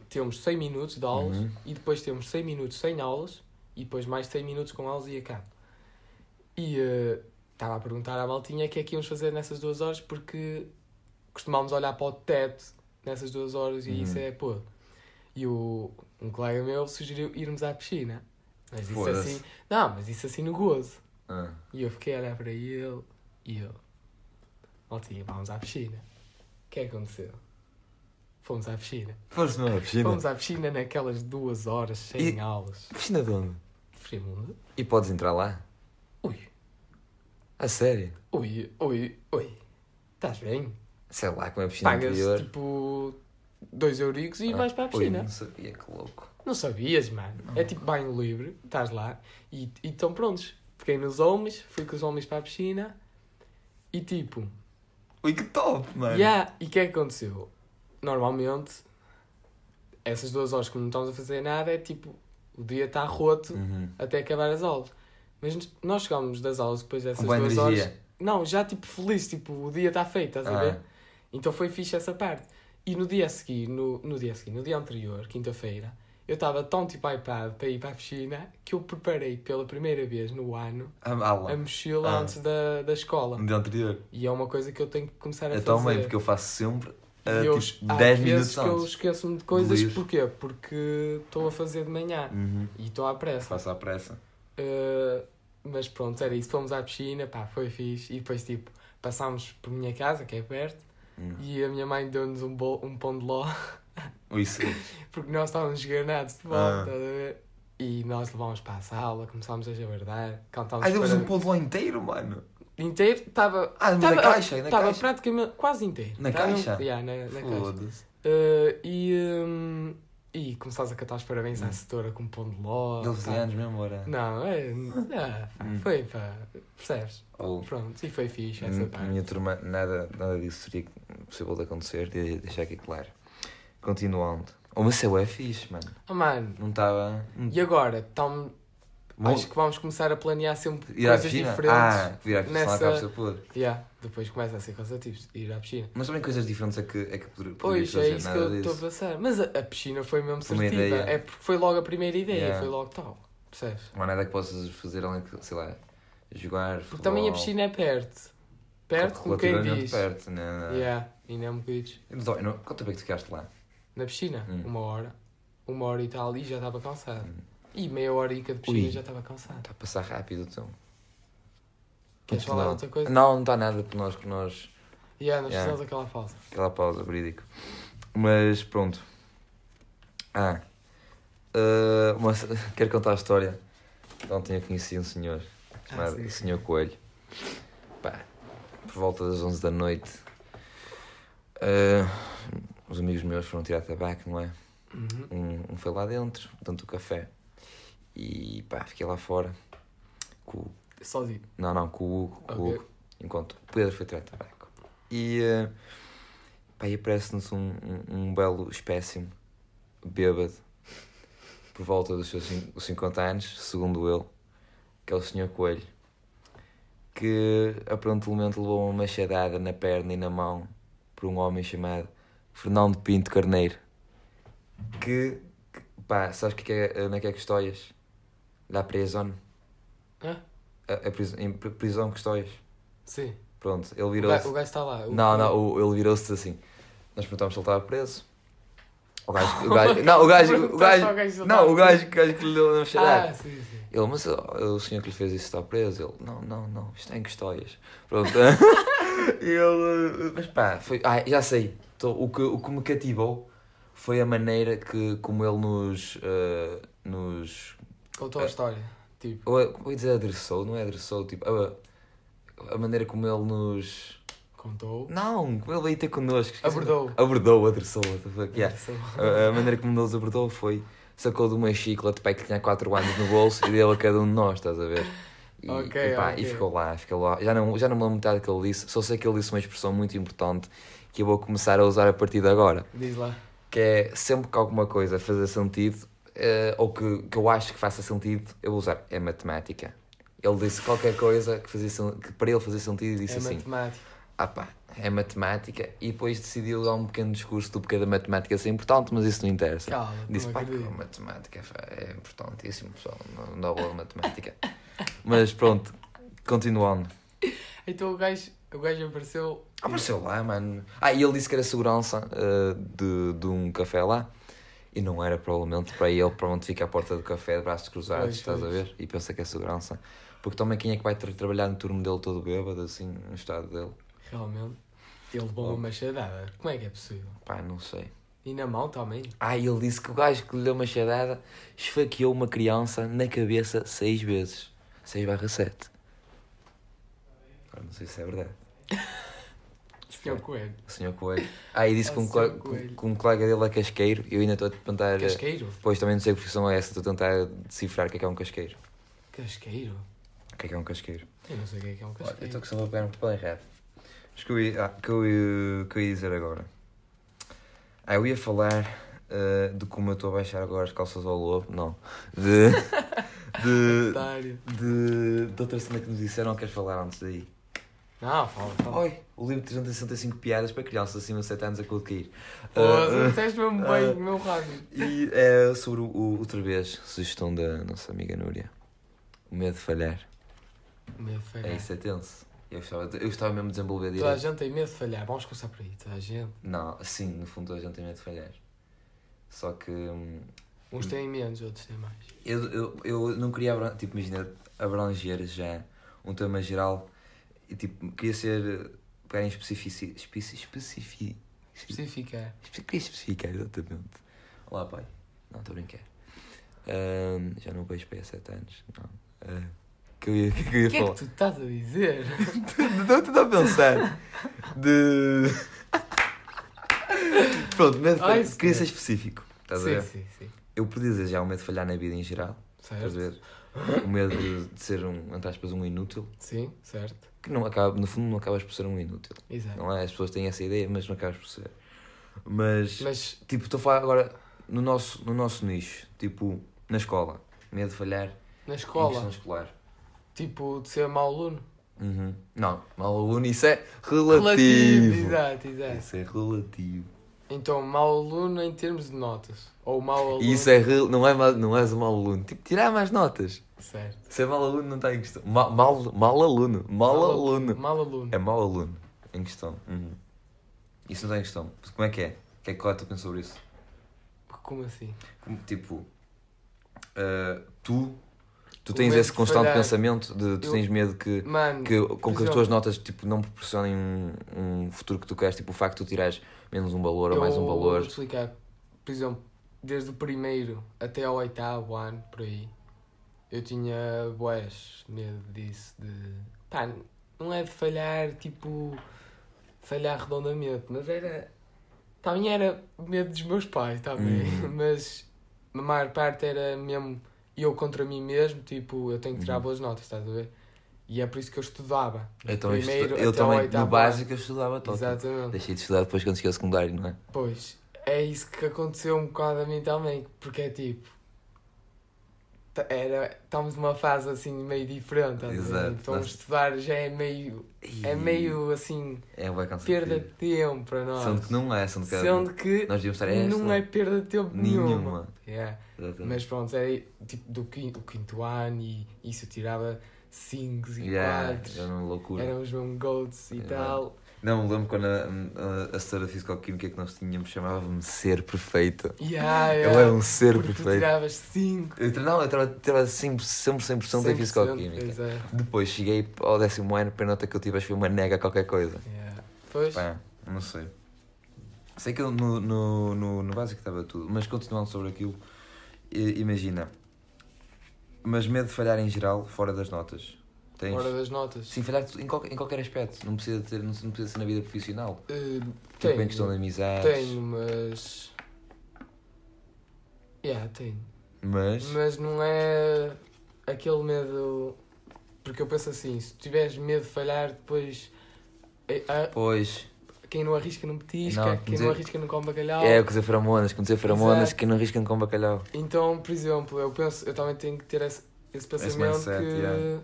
[SPEAKER 2] temos 100 minutos de aulas,
[SPEAKER 1] Uhum.
[SPEAKER 2] e depois temos 100 minutos sem aulas, e depois mais 100 minutos com aulas e acabo. E eh, estava a perguntar à maltinha o que é que íamos fazer nessas duas horas, porque costumámos olhar para o teto nessas duas horas e
[SPEAKER 1] Uhum.
[SPEAKER 2] isso é pô. E o, um colega meu sugeriu irmos à piscina. Mas isso assim. Não, mas isso assim no gozo.
[SPEAKER 1] Ah.
[SPEAKER 2] E eu fiquei a olhar para ele e ele. Maltinha, vamos à piscina. O que é que aconteceu? Fomos à piscina.
[SPEAKER 1] Foste numa piscina?
[SPEAKER 2] Fomos à piscina naquelas duas horas sem
[SPEAKER 1] E-
[SPEAKER 2] aulas.
[SPEAKER 1] Piscina de onde?
[SPEAKER 2] Frimundo.
[SPEAKER 1] E podes entrar lá?
[SPEAKER 2] Ui,
[SPEAKER 1] A sério?
[SPEAKER 2] ui, ui, ui. Estás bem?
[SPEAKER 1] Sei lá, com a piscina
[SPEAKER 2] Pagas
[SPEAKER 1] interior.
[SPEAKER 2] tipo 2 euricos e
[SPEAKER 1] Ah,
[SPEAKER 2] vais para a
[SPEAKER 1] ui,
[SPEAKER 2] piscina.
[SPEAKER 1] não sabia, que louco.
[SPEAKER 2] Não sabias, mano. É tipo banho livre, estás lá e e estão prontos. Peguei nos homens, fui com os homens para a piscina e tipo,
[SPEAKER 1] Ui, que top, mano.
[SPEAKER 2] yeah, e o que é que aconteceu? Normalmente, essas duas horas que não estamos a fazer nada é tipo, o dia está roto
[SPEAKER 1] Uhum.
[SPEAKER 2] até acabar as aulas. Mas nós chegámos das aulas depois dessas
[SPEAKER 1] Com boa
[SPEAKER 2] duas
[SPEAKER 1] energia.
[SPEAKER 2] horas. Não, já tipo feliz, tipo, o dia está feito, estás a
[SPEAKER 1] Ah.
[SPEAKER 2] ver? Então foi fixe essa parte. E no dia a seguir, no, no dia a seguir, no dia anterior, quinta-feira, eu estava tão tipo hypado para ir para a piscina que eu preparei pela primeira vez no ano
[SPEAKER 1] A
[SPEAKER 2] a mochila
[SPEAKER 1] Ah.
[SPEAKER 2] antes da, da escola.
[SPEAKER 1] No dia anterior.
[SPEAKER 2] E é uma coisa que eu tenho que começar a
[SPEAKER 1] Eu
[SPEAKER 2] fazer.
[SPEAKER 1] também, porque eu faço sempre
[SPEAKER 2] E eu,
[SPEAKER 1] uh, tipo,
[SPEAKER 2] há
[SPEAKER 1] 10
[SPEAKER 2] vezes
[SPEAKER 1] minutos
[SPEAKER 2] que eu
[SPEAKER 1] antes.
[SPEAKER 2] esqueço-me de coisas,
[SPEAKER 1] livro.
[SPEAKER 2] porquê? Porque estou a fazer de manhã
[SPEAKER 1] Uhum.
[SPEAKER 2] e estou à pressa.
[SPEAKER 1] Faço à pressa.
[SPEAKER 2] Uh, mas pronto, era isso. Fomos à piscina, pá, foi fixe. E depois, tipo, passámos por minha casa, que é perto,
[SPEAKER 1] Hum.
[SPEAKER 2] e a minha mãe deu-nos um, bol- um pão de ló,
[SPEAKER 1] sim. *laughs*
[SPEAKER 2] porque nós estávamos esgarnados de volta,
[SPEAKER 1] Ah.
[SPEAKER 2] estás a ver? E nós levámos para a sala, começámos a javardar, cantámos
[SPEAKER 1] Ai, deu-vos
[SPEAKER 2] para...
[SPEAKER 1] um pão de ló inteiro, mano.
[SPEAKER 2] Inteiro, estava...
[SPEAKER 1] Ah,
[SPEAKER 2] Tava-
[SPEAKER 1] na caixa, na
[SPEAKER 2] Estava praticamente quase inteiro.
[SPEAKER 1] Na
[SPEAKER 2] Tava-
[SPEAKER 1] caixa?
[SPEAKER 2] Yeah, na, na caixa. Uh, e, um, e começámos a cantar os parabéns à
[SPEAKER 1] Hum.
[SPEAKER 2] setora com um pão de ló.
[SPEAKER 1] 12
[SPEAKER 2] pá.
[SPEAKER 1] anos mesmo, ora.
[SPEAKER 2] Não, é. ah, pá,
[SPEAKER 1] Hum.
[SPEAKER 2] foi pá. Percebes?
[SPEAKER 1] Ou,
[SPEAKER 2] Pronto, e foi fixe essa
[SPEAKER 1] minha,
[SPEAKER 2] parte.
[SPEAKER 1] minha turma, nada, nada disso seria possível de acontecer, de deixar aqui claro. Continuando. O meu céu é fixe, mano.
[SPEAKER 2] Oh, mano,
[SPEAKER 1] Não estava.
[SPEAKER 2] e agora? Tam,
[SPEAKER 1] Bom,
[SPEAKER 2] acho que vamos começar a planear sempre
[SPEAKER 1] ir à
[SPEAKER 2] coisas
[SPEAKER 1] piscina?
[SPEAKER 2] diferentes.
[SPEAKER 1] Ah, vir à piscina
[SPEAKER 2] nessa-
[SPEAKER 1] acaba podre.
[SPEAKER 2] Yeah, depois começa a ser cansativo ir à piscina.
[SPEAKER 1] Mas também coisas diferentes é que, é que poder- poderias
[SPEAKER 2] Pois,
[SPEAKER 1] fazer,
[SPEAKER 2] é isso que eu estou a pensar. Mas a, a piscina foi mesmo
[SPEAKER 1] Foi
[SPEAKER 2] certiva.
[SPEAKER 1] ideia.
[SPEAKER 2] É porque foi logo a primeira ideia,
[SPEAKER 1] Yeah.
[SPEAKER 2] foi logo tal. Percebes?
[SPEAKER 1] Não há nada que possas fazer além de, sei lá, jogar.
[SPEAKER 2] Porque também a piscina é perto. Perto, como quem diz.
[SPEAKER 1] perto, né?
[SPEAKER 2] Yeah, ainda é um bocadinho.
[SPEAKER 1] Não- Quanto tempo é que tu ficaste lá?
[SPEAKER 2] Na piscina,
[SPEAKER 1] Hum.
[SPEAKER 2] uma hora. Uma hora e tal, e já estava cansado.
[SPEAKER 1] Hum.
[SPEAKER 2] E meia hora e de piscina
[SPEAKER 1] Ui.
[SPEAKER 2] já estava cansado.
[SPEAKER 1] Está a passar rápido, então.
[SPEAKER 2] Queres falar outra coisa?
[SPEAKER 1] Não, não está nada por nós, que nós.
[SPEAKER 2] Yeah, nós
[SPEAKER 1] Yeah.
[SPEAKER 2] fizemos aquela pausa.
[SPEAKER 1] Aquela pausa, verídico. Mas pronto. Ah. ah, uma- *laughs* quero contar a história. Ontem eu conheci um senhor chamado
[SPEAKER 2] Ah.
[SPEAKER 1] Senhor Coelho. Pá, por volta das 11 da noite. ah, os amigos meus foram tirar tabaco, não é?
[SPEAKER 2] Uhum.
[SPEAKER 1] Um, um foi lá dentro, dentro do café. E pá, fiquei lá fora. Com, o-
[SPEAKER 2] Sozinho.
[SPEAKER 1] não, não, com o Hugo. Com o
[SPEAKER 2] Ok.
[SPEAKER 1] Hugo enquanto o Pedro foi tirar tabaco. E, eh, pá, e aparece-nos um, um, um belo espécime, bêbado, por volta dos seus os 50 anos, segundo ele, que é o Sr. Coelho, que aprontemente levou uma machadada na perna e na mão por um homem chamado Fernando Pinto Carneiro, que, que pá, sabes o que é, onde é que é Custóias? La prisão.
[SPEAKER 2] Hã?
[SPEAKER 1] A, a pris- em pri- prisão Custóias.
[SPEAKER 2] Sim.
[SPEAKER 1] Pronto, ele virou-se.
[SPEAKER 2] o gajo está lá. O-
[SPEAKER 1] Não, não, o- ele virou-se assim. Nós perguntámos se ele estava preso. O gajo. O *laughs* gajo não, o gajo. O gajo não, o gajo, o gajo que lhe deu na
[SPEAKER 2] Ah, sim, sim.
[SPEAKER 1] Ele, mas o senhor que lhe fez isso está preso? Ele, não, não, não, isto está em custóias. Pronto. *laughs* ele. Mas pá, foi. Ah, já sei. Então, o, que, o que me cativou foi a maneira que, como ele nos. eh, nos.
[SPEAKER 2] Contou a história. Tipo,
[SPEAKER 1] Ou, como eu ia dizer, adressou, não é adressou, tipo. A, a maneira como ele nos.
[SPEAKER 2] contou.
[SPEAKER 1] Não, como ele veio ter connosco.
[SPEAKER 2] Abordou.
[SPEAKER 1] Abordou, adressou. yeah. A, a maneira como nos abordou foi sacou de uma chiclete pai, que tinha 4 anos no bolso e deu a cada um de nós, estás a ver? E,
[SPEAKER 2] Ok,
[SPEAKER 1] e, pá,
[SPEAKER 2] ok.
[SPEAKER 1] e ficou lá, ficou lá. Já não, já não me lembro metade do que ele disse, só sei que ele disse uma expressão muito importante que eu vou começar a usar a partir de agora,
[SPEAKER 2] Diz lá.
[SPEAKER 1] que é sempre que alguma coisa fazer sentido, eh, ou que, que eu acho que faça sentido, eu usar, é matemática. Ele disse qualquer coisa que, fazia, que para ele fazia sentido e disse
[SPEAKER 2] é
[SPEAKER 1] assim,
[SPEAKER 2] matemática.
[SPEAKER 1] ah pá, é matemática, e depois decidiu dar um pequeno discurso do porquê da matemática ser importante, mas isso não interessa.
[SPEAKER 2] Calma,
[SPEAKER 1] Disse,
[SPEAKER 2] não
[SPEAKER 1] pá, que a matemática é importantíssimo, pessoal, não dá boa matemática. *laughs* Mas pronto, continuando.
[SPEAKER 2] Então o gajo, o gajo apareceu.
[SPEAKER 1] Apareceu lá, mano. Ah, e ele disse que era segurança eh, de, de um café lá, E não era provavelmente para ele, provavelmente fica à porta do café de braços cruzados,
[SPEAKER 2] Pois,
[SPEAKER 1] estás a
[SPEAKER 2] pois.
[SPEAKER 1] ver? E pensa que é segurança. Porque também quem é que vai tra- trabalhar no turno dele todo bêbado, assim, no estado dele?
[SPEAKER 2] Realmente. Ele levou uma machadada. Como é que é possível?
[SPEAKER 1] Pá, não sei.
[SPEAKER 2] E na mão também?
[SPEAKER 1] Ah, ele disse que o gajo que lhe deu uma machadada esfaqueou uma criança na cabeça seis vezes. 6 barra 7. Agora não sei se é verdade.
[SPEAKER 2] Senhor Coelho.
[SPEAKER 1] O senhor Coelho. Ah, e disse que um,
[SPEAKER 2] senhor
[SPEAKER 1] colega, que um colega dele é casqueiro. Eu ainda estou a tentar.
[SPEAKER 2] Casqueiro?
[SPEAKER 1] Pois também não sei que profissão é essa, estou a tentar decifrar o que é que é um casqueiro.
[SPEAKER 2] Casqueiro?
[SPEAKER 1] O que é que é um casqueiro?
[SPEAKER 2] Eu não sei o que é que é um
[SPEAKER 1] Olha, eu
[SPEAKER 2] casqueiro.
[SPEAKER 1] estou com só a pegar um papel errado. Mas que eu ia, ah, que eu ia, que eu ia dizer agora? Ah, eu ia falar ah, de como eu estou a baixar agora as calças ao lobo. Não. De. *laughs* de.
[SPEAKER 2] Otário.
[SPEAKER 1] de, de outra cena que nos disseram, queres falar antes daí?
[SPEAKER 2] Não, fala, fala.
[SPEAKER 1] Oi, o livro de 365 piadas para crianças acima de 7 anos a cair.
[SPEAKER 2] Pô,
[SPEAKER 1] Ah,
[SPEAKER 2] disseste mesmo
[SPEAKER 1] ah,
[SPEAKER 2] bem, meu rápido.
[SPEAKER 1] E é sobre o, o- outra vez, sugestão da nossa amiga Núria. O medo de falhar.
[SPEAKER 2] Medo de falhar.
[SPEAKER 1] É isso, é tenso. Eu estava, eu estava mesmo a desenvolver
[SPEAKER 2] Toda a
[SPEAKER 1] direito.
[SPEAKER 2] gente tem medo de falhar. Vamos começar por aí. Toda a gente.
[SPEAKER 1] Não, sim, no fundo toda a gente tem medo de falhar. Só que hum,
[SPEAKER 2] Uns têm menos, outros têm mais.
[SPEAKER 1] eu, eu, eu não queria, tipo, imagina, abranger já um tema geral e tipo, queria ser, pegar em especifici, especi, especifi,
[SPEAKER 2] Especificar.
[SPEAKER 1] Espe- Queria especificar, exatamente. Olá, pai. Não, estou a brincar. Ahm, já não vejo pai há 7 anos. Não. Ah, que eu ia, *laughs* que eu ia
[SPEAKER 2] O que é
[SPEAKER 1] falar?
[SPEAKER 2] que tu estás a dizer? *laughs*
[SPEAKER 1] Estou a pensar. De. *laughs* Pronto, medo de falhar. Queria ser específico. Estás a
[SPEAKER 2] sim,
[SPEAKER 1] ver?
[SPEAKER 2] sim, sim.
[SPEAKER 1] Eu podia dizer já o medo de falhar na vida em geral. Estás a
[SPEAKER 2] Certo.
[SPEAKER 1] ver? O medo de, de ser um, entre aspas, um inútil.
[SPEAKER 2] Sim, certo.
[SPEAKER 1] Que não acaba, no fundo não acabas por ser um inútil.
[SPEAKER 2] Exato.
[SPEAKER 1] Não é? As pessoas têm essa ideia, mas não acabas por ser. Mas.
[SPEAKER 2] Mas,
[SPEAKER 1] Tipo, estou a falar agora no nosso, no nosso nicho, tipo, na escola. Medo de falhar
[SPEAKER 2] na
[SPEAKER 1] em
[SPEAKER 2] escola,
[SPEAKER 1] questão escolar.
[SPEAKER 2] tipo, de ser mau aluno.
[SPEAKER 1] Uhum. Não, mau aluno, isso é relativo.
[SPEAKER 2] Exato, exato.
[SPEAKER 1] Isso é relativo.
[SPEAKER 2] Então, mau aluno em termos de notas. Ou mau aluno.
[SPEAKER 1] Isso é rel- não, é mal, não és um mau aluno. Tipo, tirar mais notas.
[SPEAKER 2] Certo.
[SPEAKER 1] Ser mau aluno não está em questão. Ma- mal, mal aluno. Mal aluno.
[SPEAKER 2] Mau aluno.
[SPEAKER 1] É mau aluno. Em questão. Uhum. Isso não está em questão. Como é que é? O que é que qual é a tua opinião sobre isso?
[SPEAKER 2] Como assim?
[SPEAKER 1] Como, tipo, ah, tu, tu
[SPEAKER 2] O
[SPEAKER 1] tens
[SPEAKER 2] medo
[SPEAKER 1] esse
[SPEAKER 2] de
[SPEAKER 1] constante
[SPEAKER 2] falhar.
[SPEAKER 1] pensamento de tu
[SPEAKER 2] Eu-
[SPEAKER 1] tens medo que,
[SPEAKER 2] Mano,
[SPEAKER 1] que, com que as
[SPEAKER 2] exemplo,
[SPEAKER 1] tuas notas tipo, não proporcionem um, um futuro que tu queres, tipo o facto de tu tirares menos um valor ou mais um
[SPEAKER 2] eu
[SPEAKER 1] valor.
[SPEAKER 2] Vou explicar. Por exemplo, desde o primeiro até ao oitavo ano, por aí, eu tinha boés medo disso, de... Pá, não é de falhar, tipo, falhar redondamente, mas era... Também era medo dos meus pais, também,
[SPEAKER 1] Uhum. *laughs*
[SPEAKER 2] mas a maior parte era mesmo eu contra mim mesmo, tipo, eu tenho que tirar
[SPEAKER 1] Uhum.
[SPEAKER 2] boas notas, estás a ver? E é por isso que eu estudava.
[SPEAKER 1] Também,
[SPEAKER 2] Primeiro
[SPEAKER 1] estu- eu
[SPEAKER 2] até ao
[SPEAKER 1] também no básico eu estudava todo.
[SPEAKER 2] Exatamente.
[SPEAKER 1] Deixei de estudar depois quando cheguei ao secundário, não é?
[SPEAKER 2] Pois, é isso que aconteceu um bocado a mim também, porque é tipo. Era, estamos numa fase assim meio diferente?
[SPEAKER 1] Exato.
[SPEAKER 2] então
[SPEAKER 1] Nós-
[SPEAKER 2] estudar já é meio, é
[SPEAKER 1] E-
[SPEAKER 2] meio assim,
[SPEAKER 1] É cansativo.
[SPEAKER 2] perda de tempo para nós.
[SPEAKER 1] Sendo que não é, sendo que
[SPEAKER 2] Sendo que
[SPEAKER 1] nós devíamos estar esta.
[SPEAKER 2] não é perda de tempo nenhuma.
[SPEAKER 1] nenhuma.
[SPEAKER 2] Yeah.
[SPEAKER 1] Exatamente.
[SPEAKER 2] Mas pronto, era tipo do quinto, do quinto ano e isso eu tirava 5 e
[SPEAKER 1] Yeah,
[SPEAKER 2] 4.
[SPEAKER 1] era uma loucura.
[SPEAKER 2] Éramos mesmo goats e
[SPEAKER 1] Yeah.
[SPEAKER 2] tal.
[SPEAKER 1] Não, me lembro quando a, a, a senhora físico-química que nós tínhamos chamava-me ser perfeito.
[SPEAKER 2] Yeah,
[SPEAKER 1] Eu
[SPEAKER 2] yeah.
[SPEAKER 1] era um ser
[SPEAKER 2] Porque tu
[SPEAKER 1] perfeito.
[SPEAKER 2] tiravas 5.
[SPEAKER 1] Eu, tre- não, eu tirava- tirava sempre, sempre 100% em físico-química.
[SPEAKER 2] Exato.
[SPEAKER 1] Depois cheguei ao décimo ano, para a nota que eu tive, acho que foi uma nega a qualquer coisa.
[SPEAKER 2] Yeah. Pois,
[SPEAKER 1] Pá, não sei. Sei que eu no, no, no, no básico estava tudo, mas continuando sobre aquilo, imagina. Mas medo de falhar em geral, fora das notas. Tens?
[SPEAKER 2] hora das notas.
[SPEAKER 1] Sim, falhar em qualquer, em qualquer aspecto. Não precisa, ter, não, precisa ser na vida profissional.
[SPEAKER 2] Eh,
[SPEAKER 1] Tipo
[SPEAKER 2] tenho,
[SPEAKER 1] em questão de amizades.
[SPEAKER 2] tenho, mas. Yeah, tenho.
[SPEAKER 1] Mas.
[SPEAKER 2] Mas não é aquele medo. Porque eu penso assim: se tiveres medo de falhar, depois. eh, ah,
[SPEAKER 1] Pois.
[SPEAKER 2] Quem não arrisca não petisca,
[SPEAKER 1] Não,
[SPEAKER 2] quem
[SPEAKER 1] dizer-
[SPEAKER 2] não arrisca não come bacalhau.
[SPEAKER 1] É o que dizer feromonas, como dizer feromonas
[SPEAKER 2] Exato.
[SPEAKER 1] que não arriscam com bacalhau.
[SPEAKER 2] Então, por exemplo, eu penso, eu também tenho que ter esse, esse pensamento
[SPEAKER 1] mindset,
[SPEAKER 2] que.
[SPEAKER 1] yeah.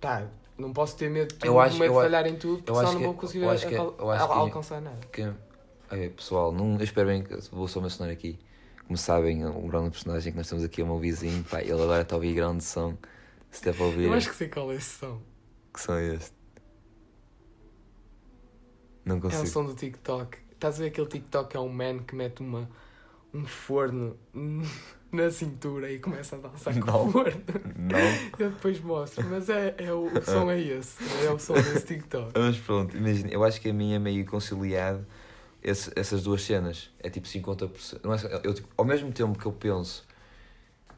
[SPEAKER 2] Tá, não posso ter medo de
[SPEAKER 1] Eu acho-
[SPEAKER 2] medo
[SPEAKER 1] eu
[SPEAKER 2] de falhar em tudo, porque senão não vou conseguir
[SPEAKER 1] eu acho que- eu acho que-
[SPEAKER 2] alcançar nada.
[SPEAKER 1] Que... Ai, pessoal, não, eu espero bem que vou só mencionar aqui. Como sabem, um grande personagem que nós temos aqui é o meu vizinho. Pá, ele agora está a ouvir grande som. Se der para ouvir,
[SPEAKER 2] Eu acho que sei qual é esse som.
[SPEAKER 1] que som é este? Não
[SPEAKER 2] É o
[SPEAKER 1] consigo.
[SPEAKER 2] som do TikTok. Estás a ver aquele TikTok que é um man que mete uma, um forno *laughs* na cintura e começa a dançar com
[SPEAKER 1] Não.
[SPEAKER 2] o forno.
[SPEAKER 1] Não. *laughs*
[SPEAKER 2] Eu depois mostro, mas é, é o, o som é esse. É o som desse TikTok.
[SPEAKER 1] Mas pronto, imagina, eu acho que a minha é meio conciliado esse- essas duas cenas. É tipo 50%. Não é, eu, tipo, ao mesmo tempo que eu penso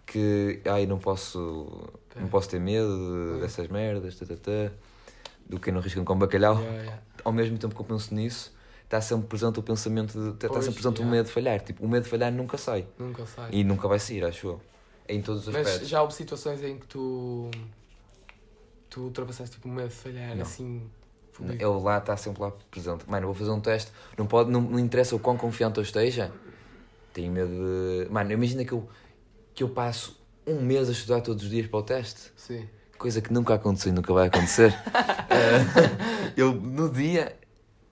[SPEAKER 1] que ai, não posso, não posso ter medo
[SPEAKER 2] É.
[SPEAKER 1] dessas merdas, tá, do que não riscam com bacalhau,
[SPEAKER 2] Yeah, yeah.
[SPEAKER 1] Ao mesmo tempo que eu penso nisso, está sempre presente o pensamento, de, está
[SPEAKER 2] Pois,
[SPEAKER 1] sempre presente o
[SPEAKER 2] yeah.
[SPEAKER 1] medo de falhar. Tipo, o medo de falhar nunca sai.
[SPEAKER 2] Nunca sai.
[SPEAKER 1] E nunca vai sair, acho eu. Em todos os
[SPEAKER 2] Mas
[SPEAKER 1] aspectos.
[SPEAKER 2] já houve situações em que tu. Tu ultrapassaste tipo o medo de falhar
[SPEAKER 1] Não.
[SPEAKER 2] assim.
[SPEAKER 1] Ele lá está sempre lá presente. Mano, vou fazer um teste. Não, pode, não, não interessa o quão confiante eu esteja. Tenho medo de. Mano, imagina que eu, que eu passo um mês a estudar todos os dias para o teste.
[SPEAKER 2] Sim.
[SPEAKER 1] Coisa que nunca aconteceu e nunca vai acontecer. *laughs* Eh, eu, no dia,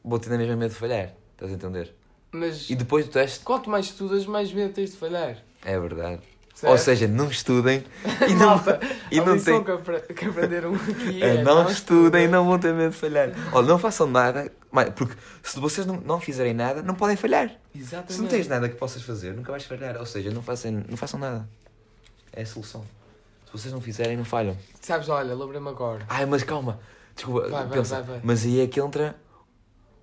[SPEAKER 1] vou ter na mesma medo de falhar. Estás a entender?
[SPEAKER 2] Mas
[SPEAKER 1] E depois do teste,
[SPEAKER 2] quanto mais estudas, mais medo tens de falhar.
[SPEAKER 1] é verdade.
[SPEAKER 2] Certo?
[SPEAKER 1] Ou seja, não estudem e *laughs* não,
[SPEAKER 2] Malta,
[SPEAKER 1] e não tem.
[SPEAKER 2] que, apre- que aprenderam *laughs* aqui
[SPEAKER 1] É,
[SPEAKER 2] é,
[SPEAKER 1] não, estudem, não vão ter medo de falhar. Olha, não façam nada, porque se vocês não, não fizerem nada, não podem falhar.
[SPEAKER 2] Exatamente.
[SPEAKER 1] Se não tens nada que possas fazer, nunca vais falhar. Ou seja, não façam, não façam nada. É a solução. Se vocês não fizerem, não falham.
[SPEAKER 2] Sabes, olha, lembrei-me agora.
[SPEAKER 1] Ai, mas calma. Desculpa,
[SPEAKER 2] Vai, vai,
[SPEAKER 1] pensa.
[SPEAKER 2] vai, vai.
[SPEAKER 1] Mas aí é que entra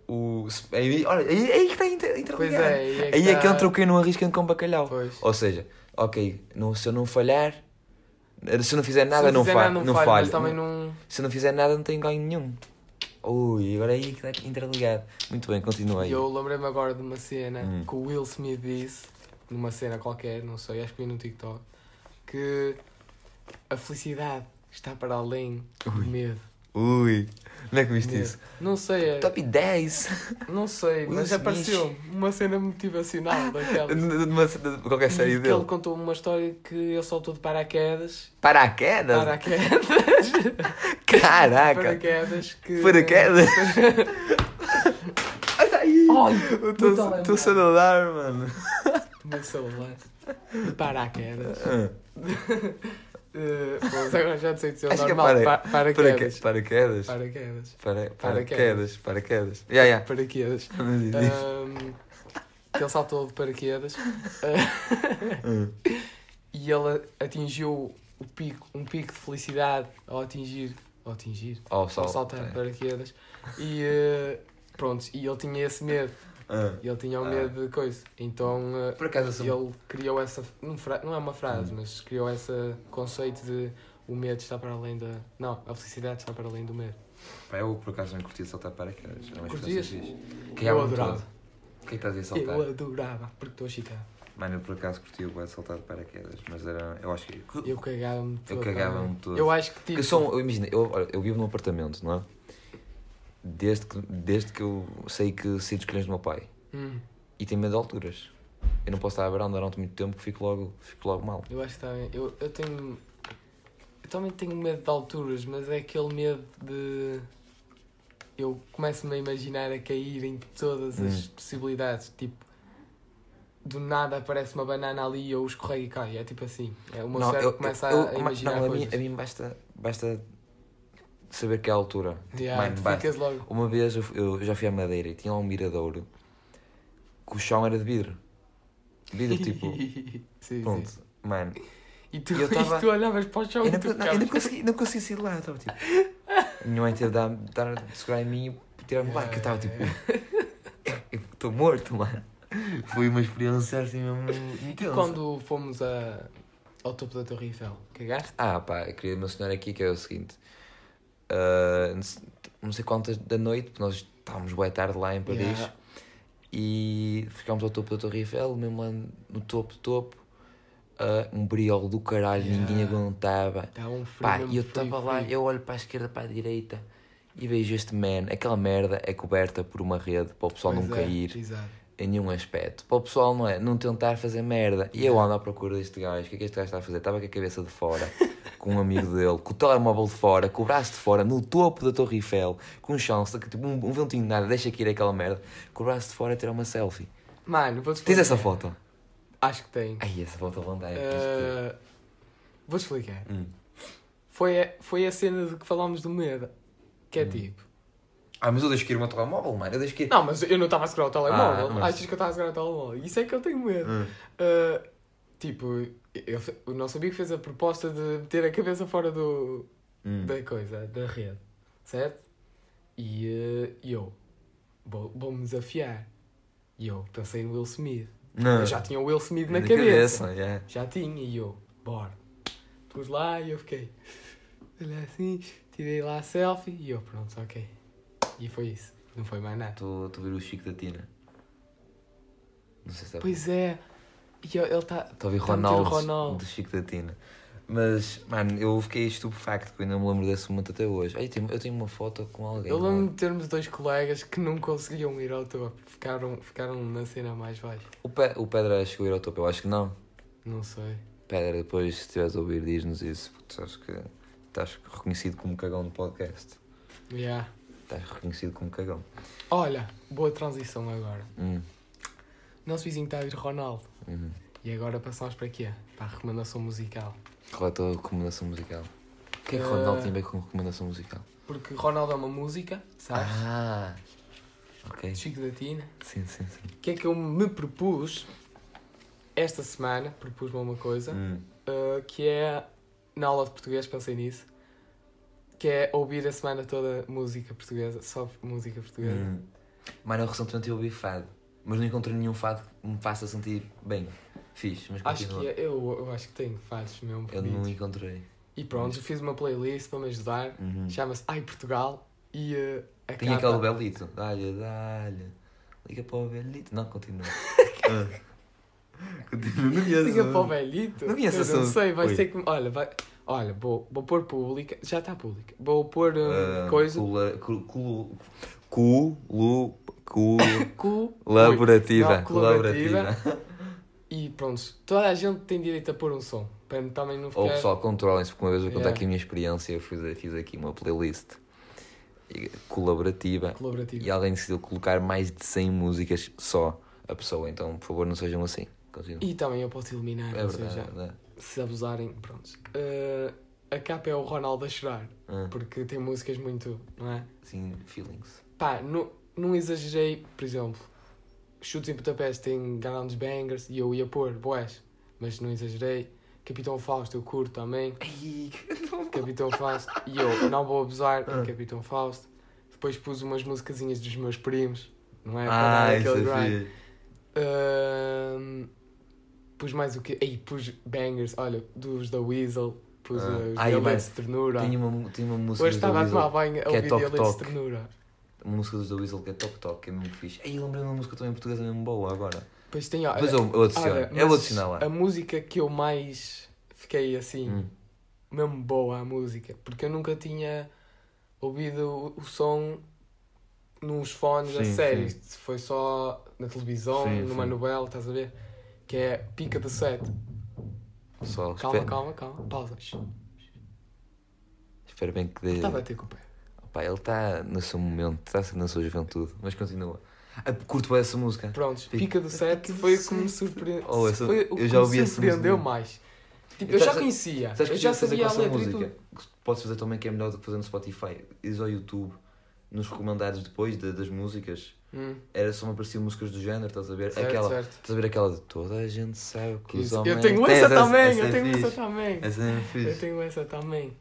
[SPEAKER 1] o. Aí, olha, aí, aí que está inter-
[SPEAKER 2] Pois é, aí é que,
[SPEAKER 1] Aí é que entra o quem não arrisca com bacalhau.
[SPEAKER 2] Pois.
[SPEAKER 1] Ou seja, ok, não, se eu não falhar, se eu não fizer nada,
[SPEAKER 2] Se
[SPEAKER 1] não,
[SPEAKER 2] fizer
[SPEAKER 1] fa
[SPEAKER 2] nada,
[SPEAKER 1] não,
[SPEAKER 2] não falho,
[SPEAKER 1] falho.
[SPEAKER 2] Mas também não.
[SPEAKER 1] Se eu não fizer nada, não tenho ganho nenhum. Ui, agora é aí que está interligado. Muito bem, continua aí.
[SPEAKER 2] E eu lembrei-me agora de uma cena
[SPEAKER 1] Hum.
[SPEAKER 2] que o Will Smith disse, numa cena qualquer, não sei, acho que vi no TikTok, que a felicidade está para além do
[SPEAKER 1] Ui.
[SPEAKER 2] medo.
[SPEAKER 1] Ui, não é que viste
[SPEAKER 2] Medo.
[SPEAKER 1] isso?
[SPEAKER 2] Não sei, é,
[SPEAKER 1] Top 10!
[SPEAKER 2] não sei,
[SPEAKER 1] Will
[SPEAKER 2] mas apareceu uma cena motivacional daquelas.
[SPEAKER 1] Numa, de qualquer série dele.
[SPEAKER 2] ele contou uma história que ele saltou de paraquedas.
[SPEAKER 1] Paraquedas?
[SPEAKER 2] Paraquedas. *laughs*
[SPEAKER 1] Caraca!
[SPEAKER 2] Paraquedas que.
[SPEAKER 1] Paraquedas? *laughs* Olha aí!
[SPEAKER 2] Olha,
[SPEAKER 1] Estou- dar, mano.
[SPEAKER 2] o meu celular. De paraquedas. *laughs* Uh, bom, *laughs* agora já sei dizer o
[SPEAKER 1] é
[SPEAKER 2] normal.
[SPEAKER 1] para-
[SPEAKER 2] Pa- Paraquedas.
[SPEAKER 1] Paraquedas?
[SPEAKER 2] Paraquedas.
[SPEAKER 1] Para-
[SPEAKER 2] Paraquedas.
[SPEAKER 1] Paraquedas? Ya, ya.
[SPEAKER 2] Paraquedas. Ahm, que ele saltou de paraquedas *laughs*
[SPEAKER 1] Hum.
[SPEAKER 2] e ele atingiu o pico, um pico de felicidade ao atingir. Ao atingir.
[SPEAKER 1] Ao
[SPEAKER 2] Ao
[SPEAKER 1] sol.
[SPEAKER 2] saltar
[SPEAKER 1] É.
[SPEAKER 2] paraquedas. E eh, pronto, e ele tinha esse medo.
[SPEAKER 1] Ah.
[SPEAKER 2] E ele tinha o
[SPEAKER 1] Ah.
[SPEAKER 2] medo de coisa. Então eh,
[SPEAKER 1] Por acaso, assim,
[SPEAKER 2] ele criou essa. Não, não é uma frase,
[SPEAKER 1] Hum.
[SPEAKER 2] mas criou esse conceito de o medo está para além da. Não, a felicidade está para além do medo.
[SPEAKER 1] pá, eu por acaso não curti de saltar paraquedas. Era uma
[SPEAKER 2] Curtias?
[SPEAKER 1] experiência fixe.
[SPEAKER 2] Eu
[SPEAKER 1] Cagava-me
[SPEAKER 2] adorava.
[SPEAKER 1] O que é que estás a saltar?
[SPEAKER 2] Eu adorava, porque estou a chicar.
[SPEAKER 1] Mano, eu por acaso curti o saltar de paraquedas, mas era. Eu acho que.
[SPEAKER 2] Eu cagava-me todo.
[SPEAKER 1] cagava-me
[SPEAKER 2] também.
[SPEAKER 1] todo.
[SPEAKER 2] Eu acho que tipo.
[SPEAKER 1] eu eu, imagina, eu, eu vivo num apartamento, não é? Desde que, desde que eu sei que sei dos colhões do meu pai.
[SPEAKER 2] Hum,
[SPEAKER 1] E tenho medo de alturas. Eu não posso estar a varanda durante muito tempo que fico logo, fico logo mal.
[SPEAKER 2] eu acho que também. Eu, eu tenho. Eu também tenho medo de alturas, mas é aquele medo de. Eu começo-me a imaginar a cair em todas as
[SPEAKER 1] Hum.
[SPEAKER 2] possibilidades. Tipo, do nada aparece uma banana ali e eu escorrego e cai. É tipo assim. É, o meu
[SPEAKER 1] Não,
[SPEAKER 2] cérebro
[SPEAKER 1] eu-
[SPEAKER 2] começa
[SPEAKER 1] eu-
[SPEAKER 2] a, a
[SPEAKER 1] eu-
[SPEAKER 2] imaginar
[SPEAKER 1] não, a mim,
[SPEAKER 2] coisas.
[SPEAKER 1] a mim basta, basta saber que é a altura.
[SPEAKER 2] Yeah,
[SPEAKER 1] mano,
[SPEAKER 2] ficas logo.
[SPEAKER 1] Uma vez eu, eu já fui à Madeira e tinha lá um miradouro que o chão era de vidro. Vidro tipo. *laughs*
[SPEAKER 2] sim,
[SPEAKER 1] Pronto,
[SPEAKER 2] sim.
[SPEAKER 1] mano.
[SPEAKER 2] E tu,
[SPEAKER 1] eu *laughs* tava-
[SPEAKER 2] e tu olhavas para o chão
[SPEAKER 1] Eu
[SPEAKER 2] e
[SPEAKER 1] não,
[SPEAKER 2] tu
[SPEAKER 1] não, eu não consegui, não consegui sair de lá. Estava tipo. *laughs* Minha mãe teve de dar, dar, segurar em mim e tirar-me lá. Que eu estava tipo. Eu estou morto, mano. Foi uma experiência assim mesmo
[SPEAKER 2] E
[SPEAKER 1] intensa.
[SPEAKER 2] quando fomos a, ao topo da Torre Eiffel, cagaste?
[SPEAKER 1] Ah, pá, eu queria mencionar aqui que é o seguinte: ah, não sei- não quantas da noite, porque nós estávamos boa tarde lá em Paris
[SPEAKER 2] Yeah.
[SPEAKER 1] e ficámos ao topo da Torre Eiffel, mesmo lá no topo, topo, ah, um briol do caralho,
[SPEAKER 2] Yeah.
[SPEAKER 1] ninguém aguentava.
[SPEAKER 2] Estava um frio
[SPEAKER 1] Pá, e eu estava lá, eu olho para a esquerda, para a direita e vejo este man, aquela merda é coberta por uma rede para o pessoal não
[SPEAKER 2] Pois é,
[SPEAKER 1] cair
[SPEAKER 2] Exato.
[SPEAKER 1] Em nenhum aspecto. Para o pessoal não é, não tentar fazer merda. E eu ando à procura deste gajo, o que é que este gajo está a fazer? Estava com a cabeça de fora, *laughs* com um amigo dele, com o telemóvel de fora, com o braço de fora, no topo da Torre Eiffel, com um chance, tipo, um, um ventinho de nada, deixa cair aquela merda, com o braço de fora a tirar uma selfie.
[SPEAKER 2] Mano, vou-te
[SPEAKER 1] Tens essa foto?
[SPEAKER 2] Acho que tem.
[SPEAKER 1] Ai, essa foto dá. é
[SPEAKER 2] Eh, Vou-te explicar.
[SPEAKER 1] Hum.
[SPEAKER 2] Foi a, foi a cena de que falámos do medo. Que é
[SPEAKER 1] Hum.
[SPEAKER 2] tipo,
[SPEAKER 1] Ah, mas eu deixo cair o meu telemóvel, mano. Eu deixo cair.
[SPEAKER 2] Não, mas eu não estava a segurar o telemóvel.
[SPEAKER 1] Ah, mas-
[SPEAKER 2] Achas que eu estava a segurar o telemóvel? Isso é que eu tenho medo.
[SPEAKER 1] Hum.
[SPEAKER 2] Uh, tipo, eu, o nosso amigo fez a proposta de meter a cabeça fora do,
[SPEAKER 1] Hum.
[SPEAKER 2] da coisa, da rede, certo? E uh, eu, vou- vou-me desafiar. E eu pensei no Will Smith.
[SPEAKER 1] Não.
[SPEAKER 2] Eu já tinha o Will Smith na, cabeça.
[SPEAKER 1] yeah.
[SPEAKER 2] Já tinha, e eu, bora. Pus lá e eu fiquei, olha assim, tirei lá a selfie e eu, pronto, ok. E foi isso, não foi mais nada.
[SPEAKER 1] Estou a ver o Chico da Tina. Não sei se está
[SPEAKER 2] Pois é, e eu- ele está.
[SPEAKER 1] Estou a ver
[SPEAKER 2] o
[SPEAKER 1] Ronaldo,
[SPEAKER 2] Ronaldo.
[SPEAKER 1] do Chico da Tina. Mas, mano, eu fiquei estupefacto que eu ainda me lembro desse momento até hoje. Ai, tenho- eu tenho uma foto com alguém.
[SPEAKER 2] Eu lembro
[SPEAKER 1] mano.
[SPEAKER 2] de termos dois colegas que não conseguiam ir ao topo, ficaram, ficaram na cena mais baixa.
[SPEAKER 1] O, Pe o Pedra chegou a ir ao topo, eu acho que não.
[SPEAKER 2] Não sei.
[SPEAKER 1] Pedra, depois, se estiveres a ouvir, diz-nos isso, porque tu sabes que estás reconhecido como cagão no podcast.
[SPEAKER 2] Yeah.
[SPEAKER 1] Estás reconhecido como cagão.
[SPEAKER 2] Olha, boa transição agora.
[SPEAKER 1] Hum,
[SPEAKER 2] Nosso vizinho está a ir Ronaldo.
[SPEAKER 1] uhum.
[SPEAKER 2] E agora passamos para quê? Para a recomendação musical.
[SPEAKER 1] Qual é a tua recomendação musical? O que é que
[SPEAKER 2] Eh,
[SPEAKER 1] Ronaldo tem a ver com recomendação musical?
[SPEAKER 2] Porque Ronaldo é uma música, sabes?
[SPEAKER 1] Ah, ok.
[SPEAKER 2] Chico da Tina.
[SPEAKER 1] Sim, sim, sim.
[SPEAKER 2] O que é que eu me propus esta semana? Propus-me uma coisa.
[SPEAKER 1] Hum.
[SPEAKER 2] uh, que é, na aula de português, pensei nisso. Que é ouvir a semana toda música portuguesa. Só música portuguesa.
[SPEAKER 1] Hum. Mano, eu recentemente ouvi fado, mas não encontrei nenhum fado que me faça sentir bem. Fixe, mas
[SPEAKER 2] Acho
[SPEAKER 1] continua.
[SPEAKER 2] que é, eu, eu acho que tenho fases mesmo
[SPEAKER 1] Eu não encontrei.
[SPEAKER 2] E pronto, fiz uma playlist para me ajudar.
[SPEAKER 1] Uhum.
[SPEAKER 2] Chama-se Ai Portugal. E uh, a
[SPEAKER 1] Tem
[SPEAKER 2] capa...
[SPEAKER 1] aquele belito. Dá-lhe, dá-lhe. Liga para o belito. Não, continua. *laughs* Ah. continua, não conheço.
[SPEAKER 2] Liga para o velhito.
[SPEAKER 1] Não conheço
[SPEAKER 2] não sei, vai
[SPEAKER 1] Oi.
[SPEAKER 2] ser que... Olha, vai... Olha, vou, vou pôr pública. Já está pública. Vou pôr um,
[SPEAKER 1] Ah,
[SPEAKER 2] coisa...
[SPEAKER 1] cula- cu- cu- cu- lu- cu- *laughs*
[SPEAKER 2] Cu...
[SPEAKER 1] Colaborativa.
[SPEAKER 2] Colaborativa. E pronto, toda a gente tem direito a pôr um som. Para também não ficar...
[SPEAKER 1] Ou pessoal, controlem-se, porque uma vez eu contar
[SPEAKER 2] Yeah.
[SPEAKER 1] aqui a minha experiência, eu fiz, fiz aqui uma playlist colaborativa
[SPEAKER 2] Colaborativa.
[SPEAKER 1] e alguém decidiu colocar mais de 100 músicas só a pessoa, então por favor não sejam assim. Continua.
[SPEAKER 2] E também eu posso eliminar,
[SPEAKER 1] É verdade.
[SPEAKER 2] seja,
[SPEAKER 1] é verdade.
[SPEAKER 2] Se abusarem, pronto. Uh, a capa é o Ronaldo a chorar,
[SPEAKER 1] Ah,
[SPEAKER 2] porque tem músicas muito, não é?
[SPEAKER 1] sim, feelings.
[SPEAKER 2] Pá, não, não exagerei, por exemplo, Chutes em Budapeste tem grandes bangers e eu ia pôr boés, mas não exagerei. Capitão Fausto eu curto também,
[SPEAKER 1] Ai,
[SPEAKER 2] Capitão Fausto, e eu não vou abusar
[SPEAKER 1] Ah.
[SPEAKER 2] Capitão Fausto. Depois pus umas musicazinhas dos meus primos, não é? Para dar
[SPEAKER 1] ah, isso
[SPEAKER 2] aquele
[SPEAKER 1] é
[SPEAKER 2] grind. Pus mais o quê? Aí pus bangers, olha, dos da Weasel, pus
[SPEAKER 1] Ah.
[SPEAKER 2] os dialetos
[SPEAKER 1] mano,
[SPEAKER 2] de ternura.
[SPEAKER 1] Tinha uma, tinha uma música
[SPEAKER 2] Hoje estava a tomar banho a
[SPEAKER 1] é
[SPEAKER 2] ouvir
[SPEAKER 1] Toc
[SPEAKER 2] dialetos de ternura.
[SPEAKER 1] uma música dos da Weasel que é Toc Toc, que é mesmo fixe. Eu lembrei de uma música também portuguesa mesmo boa agora.
[SPEAKER 2] Depois tem, olha,
[SPEAKER 1] Depois eu, eu adiciono,
[SPEAKER 2] olha,
[SPEAKER 1] eu adicionar lá.
[SPEAKER 2] A música que eu mais fiquei assim,
[SPEAKER 1] Hum.
[SPEAKER 2] mesmo boa a música, porque eu nunca tinha ouvido o, o som nos fones a
[SPEAKER 1] Sim,
[SPEAKER 2] sério.
[SPEAKER 1] sim.
[SPEAKER 2] Isto Foi só na televisão,
[SPEAKER 1] Sim,
[SPEAKER 2] numa
[SPEAKER 1] sim.
[SPEAKER 2] novela, estás a ver? Que é Pica de Sete.
[SPEAKER 1] Pessoal,
[SPEAKER 2] Calma,
[SPEAKER 1] espera,
[SPEAKER 2] calma, calma. Pausa. Shhh.
[SPEAKER 1] espera bem que dê.
[SPEAKER 2] Está a bater com o pé.
[SPEAKER 1] Pá, ele está no seu momento, está na sua juventude, mas continua. Ah, curto bem essa música.
[SPEAKER 2] Prontos,
[SPEAKER 1] Pica-
[SPEAKER 2] Pica do
[SPEAKER 1] Pica
[SPEAKER 2] Sete
[SPEAKER 1] do
[SPEAKER 2] foi o que me surpreendeu.
[SPEAKER 1] Oh, essa-
[SPEAKER 2] foi o
[SPEAKER 1] eu
[SPEAKER 2] que
[SPEAKER 1] já
[SPEAKER 2] me
[SPEAKER 1] ouvi essa
[SPEAKER 2] surpreendeu mais. Tipo,
[SPEAKER 1] Eu
[SPEAKER 2] eu já
[SPEAKER 1] sabes-
[SPEAKER 2] conhecia,
[SPEAKER 1] Sabes
[SPEAKER 2] eu
[SPEAKER 1] que
[SPEAKER 2] já sabia a
[SPEAKER 1] essa
[SPEAKER 2] letra e
[SPEAKER 1] música?
[SPEAKER 2] tudo.
[SPEAKER 1] Que Podes fazer também que é melhor do que fazer no Spotify. Ires ao YouTube, nos recomendados depois de- das músicas,
[SPEAKER 2] Hum,
[SPEAKER 1] era só me apareciam músicas do género, estás a ver?
[SPEAKER 2] certo,
[SPEAKER 1] aquela,
[SPEAKER 2] certo.
[SPEAKER 1] Estás a ver aquela de toda a gente sabe que os homens.
[SPEAKER 2] Eu tenho
[SPEAKER 1] Tens
[SPEAKER 2] essa também, eu
[SPEAKER 1] é
[SPEAKER 2] tenho essa também.
[SPEAKER 1] Essa é
[SPEAKER 2] Eu
[SPEAKER 1] fixe.
[SPEAKER 2] tenho essa também.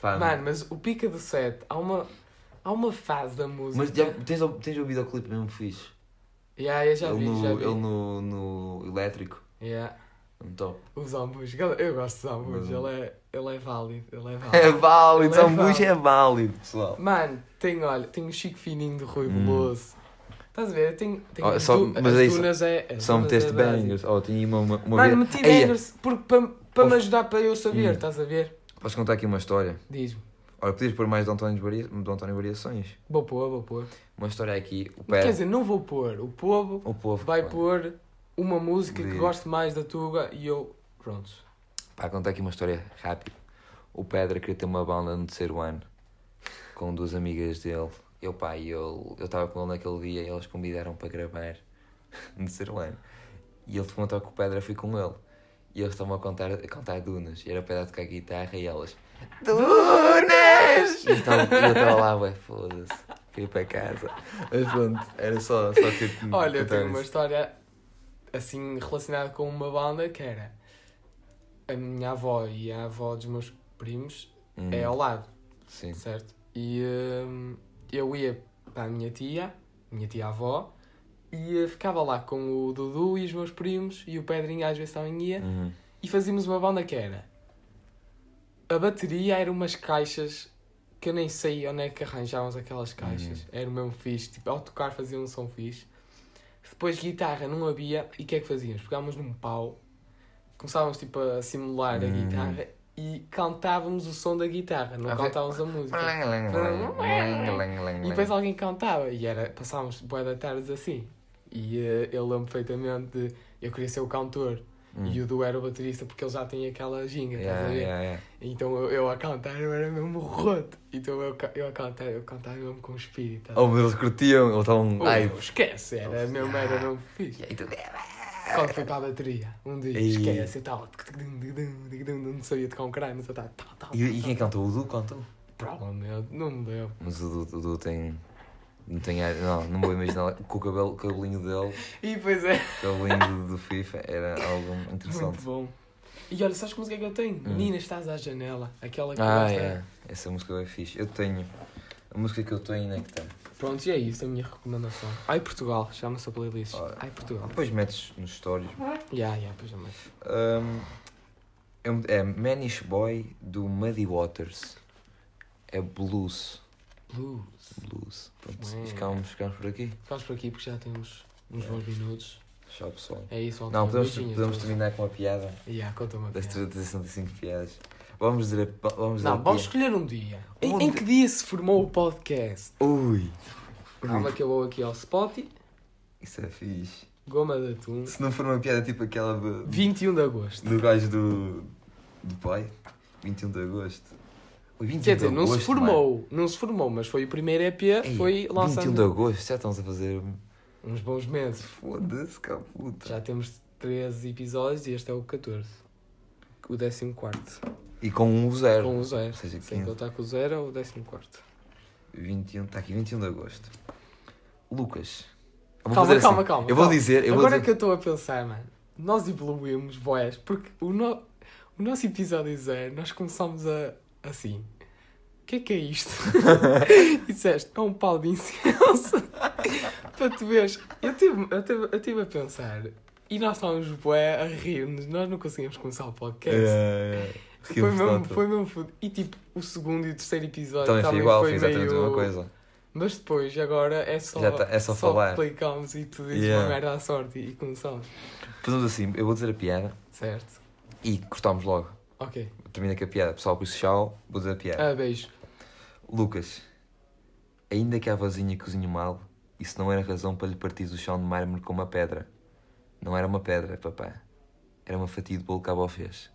[SPEAKER 1] Pá,
[SPEAKER 2] Mano, mas o Pica do Sete, há uma, há uma fase da música.
[SPEAKER 1] mas já, tens, tens ouvido o clipe mesmo fixe?
[SPEAKER 2] Yeah, eu já
[SPEAKER 1] ele
[SPEAKER 2] vi,
[SPEAKER 1] no,
[SPEAKER 2] já vi.
[SPEAKER 1] ele no, no elétrico,
[SPEAKER 2] Yeah.
[SPEAKER 1] no top.
[SPEAKER 2] O Zambujo, eu gosto de Zambujo,
[SPEAKER 1] Mas-
[SPEAKER 2] ele é, ele é válido, ele é válido.
[SPEAKER 1] É válido,
[SPEAKER 2] Ele é
[SPEAKER 1] São Bush
[SPEAKER 2] válido.
[SPEAKER 1] é válido, pessoal.
[SPEAKER 2] Mano, tem, olha, tem o Chico Fininho do Rui
[SPEAKER 1] Hum.
[SPEAKER 2] Veloso. Estás a ver? Tem, tem
[SPEAKER 1] Oh, só-
[SPEAKER 2] du-
[SPEAKER 1] mas
[SPEAKER 2] as
[SPEAKER 1] é isso.
[SPEAKER 2] dunas é. as
[SPEAKER 1] Só
[SPEAKER 2] dunas
[SPEAKER 1] meteste
[SPEAKER 2] é
[SPEAKER 1] bangers. Oh, tinha uma, uma, uma
[SPEAKER 2] Mano, meti bangers porque para pa me ajudar para eu saber,
[SPEAKER 1] Hum.
[SPEAKER 2] estás a ver?
[SPEAKER 1] Posso contar aqui uma história?
[SPEAKER 2] Diz-me.
[SPEAKER 1] Olha, podias pôr mais de António, Varia... de António Variações.
[SPEAKER 2] Vou pôr, vou pôr.
[SPEAKER 1] Uma história aqui, o
[SPEAKER 2] Quer
[SPEAKER 1] pé,
[SPEAKER 2] dizer, não vou pôr. O povo
[SPEAKER 1] o povo.
[SPEAKER 2] vai pôr uma música que goste mais da Tuga e eu. Prontos.
[SPEAKER 1] Pá, contar aqui uma história rápida. O Pedro queria ter uma banda no terceiro ano com duas amigas dele. Eu, pá, eu estava com ele naquele dia e elas convidaram para gravar *laughs* no terceiro ano. E ele perguntou com o Pedro, eu fui com ele. E eles estavam a contar, a contar dunas. E era o Pedro a tocar guitarra e elas. Dunas! E eu estava- e eu estava lá, ué, foda-se. Ir para casa. Mas pronto, era só, só que *laughs*
[SPEAKER 2] Olha, eu tenho uma história assim relacionada com uma banda que era a minha avó e a avó dos meus primos
[SPEAKER 1] Hum,
[SPEAKER 2] é ao lado,
[SPEAKER 1] Sim.
[SPEAKER 2] certo? E hum, eu ia para a minha tia, minha tia avó, e eh, ficava lá com o Dudu e os meus primos e o Pedrinho às vezes também ia
[SPEAKER 1] Uhum.
[SPEAKER 2] e fazíamos uma banda que era a bateria era umas caixas que eu nem sei onde é que arranjávamos aquelas caixas. Era o mesmo fixe, tipo, ao tocar fazia um som fixe. Depois guitarra não havia e o que é que fazíamos? Pegávamos num pau, começávamos tipo a simular a
[SPEAKER 1] Hum.
[SPEAKER 2] guitarra e cantávamos o som da guitarra, não
[SPEAKER 1] A ver-
[SPEAKER 2] cantávamos a música. E depois alguém cantava e era, passávamos boa da tardes assim. E eh, eu lembro perfeitamente de eu queria ser o cantor
[SPEAKER 1] Hum.
[SPEAKER 2] e o Du era o baterista porque ele já tinha aquela ginga, estás a
[SPEAKER 1] Yeah,
[SPEAKER 2] ver?
[SPEAKER 1] yeah, yeah.
[SPEAKER 2] Então eu, eu a cantar eu era mesmo roto. Então eu, eu a cantar, eu cantava mesmo com espírito. a
[SPEAKER 1] Oh,
[SPEAKER 2] ver?
[SPEAKER 1] eles curtiam, eles estavam.
[SPEAKER 2] Oh, esquece, era mesmo, era mesmo fixe.
[SPEAKER 1] E
[SPEAKER 2] Quando foi para a bateria, um dia,
[SPEAKER 1] Ei.
[SPEAKER 2] esquece, eu estava. Não sabia tocar um caralho, mas eu estava. Tal, tal,
[SPEAKER 1] E, e
[SPEAKER 2] tal,
[SPEAKER 1] quem
[SPEAKER 2] tal.
[SPEAKER 1] cantou? O Du cantou.
[SPEAKER 2] Provavelmente, não me deu.
[SPEAKER 1] Mas o Du, o Du tem. Não tem ar- Não, não vou imaginar. Com o cabelo, cabelinho dele,
[SPEAKER 2] E pois é,
[SPEAKER 1] o cabelinho do, do FIFA, era algo
[SPEAKER 2] muito
[SPEAKER 1] interessante.
[SPEAKER 2] bom. E olha, sabes que música é que eu tenho?
[SPEAKER 1] Hum.
[SPEAKER 2] Menina, estás à janela. Aquela que eu
[SPEAKER 1] Ah, é. Essa música é fixe. Eu tenho. A música que eu tenho onde é que está?
[SPEAKER 2] Pronto, e é isso a minha recomendação. Ai Portugal, chama-se a playlist.
[SPEAKER 1] Ora.
[SPEAKER 2] Ai Portugal.
[SPEAKER 1] Depois metes nos stories.
[SPEAKER 2] Ya, ya, pois jamais.
[SPEAKER 1] Um, é, é Manish Boy do Muddy Waters. É blues.
[SPEAKER 2] Blues.
[SPEAKER 1] Blues. Pronto, e ficamos, ficamos por aqui.
[SPEAKER 2] Ficamos por aqui porque já temos uns bons minutos.
[SPEAKER 1] Tchau, pessoal.
[SPEAKER 2] É isso,
[SPEAKER 1] Não, podemos, podemos
[SPEAKER 2] todos.
[SPEAKER 1] terminar com uma piada.
[SPEAKER 2] Ya, conta uma
[SPEAKER 1] Das
[SPEAKER 2] piada.
[SPEAKER 1] 365 piadas. Vamos dizer. Vamos dizer
[SPEAKER 2] Não, vamos escolher um dia. Em, em que dia se formou o podcast?
[SPEAKER 1] Ui!
[SPEAKER 2] Calma que eu vou aqui ao Spotty.
[SPEAKER 1] Isso é fixe.
[SPEAKER 2] Goma de atum.
[SPEAKER 1] Se não for uma piada tipo aquela do,
[SPEAKER 2] 21 de agosto.
[SPEAKER 1] do gajo do. do pai. 21 de agosto. Ui, 21
[SPEAKER 2] Quer dizer,
[SPEAKER 1] de
[SPEAKER 2] não se
[SPEAKER 1] agosto,
[SPEAKER 2] formou. Não se formou, mas foi o primeiro EP.
[SPEAKER 1] Ei,
[SPEAKER 2] foi
[SPEAKER 1] 21
[SPEAKER 2] lançado
[SPEAKER 1] de agosto, já estamos a fazer.
[SPEAKER 2] uns bons meses.
[SPEAKER 1] Foda-se, cá puta.
[SPEAKER 2] Já temos 13 episódios e este é o 14. O 14.
[SPEAKER 1] E com um zero.
[SPEAKER 2] Com o zero.
[SPEAKER 1] Ou seja,
[SPEAKER 2] Sem
[SPEAKER 1] 15.
[SPEAKER 2] contar com o zero é o 14.
[SPEAKER 1] 21, está aqui, 21 de agosto. Lucas. Eu vou
[SPEAKER 2] Calma,
[SPEAKER 1] fazer
[SPEAKER 2] calma,
[SPEAKER 1] assim.
[SPEAKER 2] calma.
[SPEAKER 1] Eu vou
[SPEAKER 2] calma.
[SPEAKER 1] dizer. Eu
[SPEAKER 2] Agora
[SPEAKER 1] vou
[SPEAKER 2] que eu estou a pensar, mano, nós evoluímos, boés, porque o, no... o nosso episódio zero, nós começamos a assim. O que é que é isto? e *laughs* disseste, é um pau de incenso. *laughs* Para tu veres, eu estive eu tive, eu tive a pensar e nós estávamos bué a rir-nos, nós não conseguimos começar o podcast.
[SPEAKER 1] É,
[SPEAKER 2] Foi mesmo, foi mesmo fudido. E tipo, o segundo e o terceiro episódio
[SPEAKER 1] Também foi igual, foi exatamente a
[SPEAKER 2] meio-
[SPEAKER 1] mesma coisa.
[SPEAKER 2] Mas depois, agora é só,
[SPEAKER 1] Já tá- é só falar.
[SPEAKER 2] clicamos e tu dizes
[SPEAKER 1] Yeah.
[SPEAKER 2] uma merda à sorte e começamos.
[SPEAKER 1] Fazemos assim, eu vou dizer a piada
[SPEAKER 2] Certo.
[SPEAKER 1] e cortamos logo.
[SPEAKER 2] Ok.
[SPEAKER 1] Termina com a piada. Pessoal, por isso, tchau. Vou dizer a piada.
[SPEAKER 2] Ah, beijo.
[SPEAKER 1] Lucas, ainda que a vozinha cozinhe mal, isso não era razão para lhe partir o chão de mármore com uma pedra. Não era uma pedra, papá. Era uma fatia de bolo que a avó fez.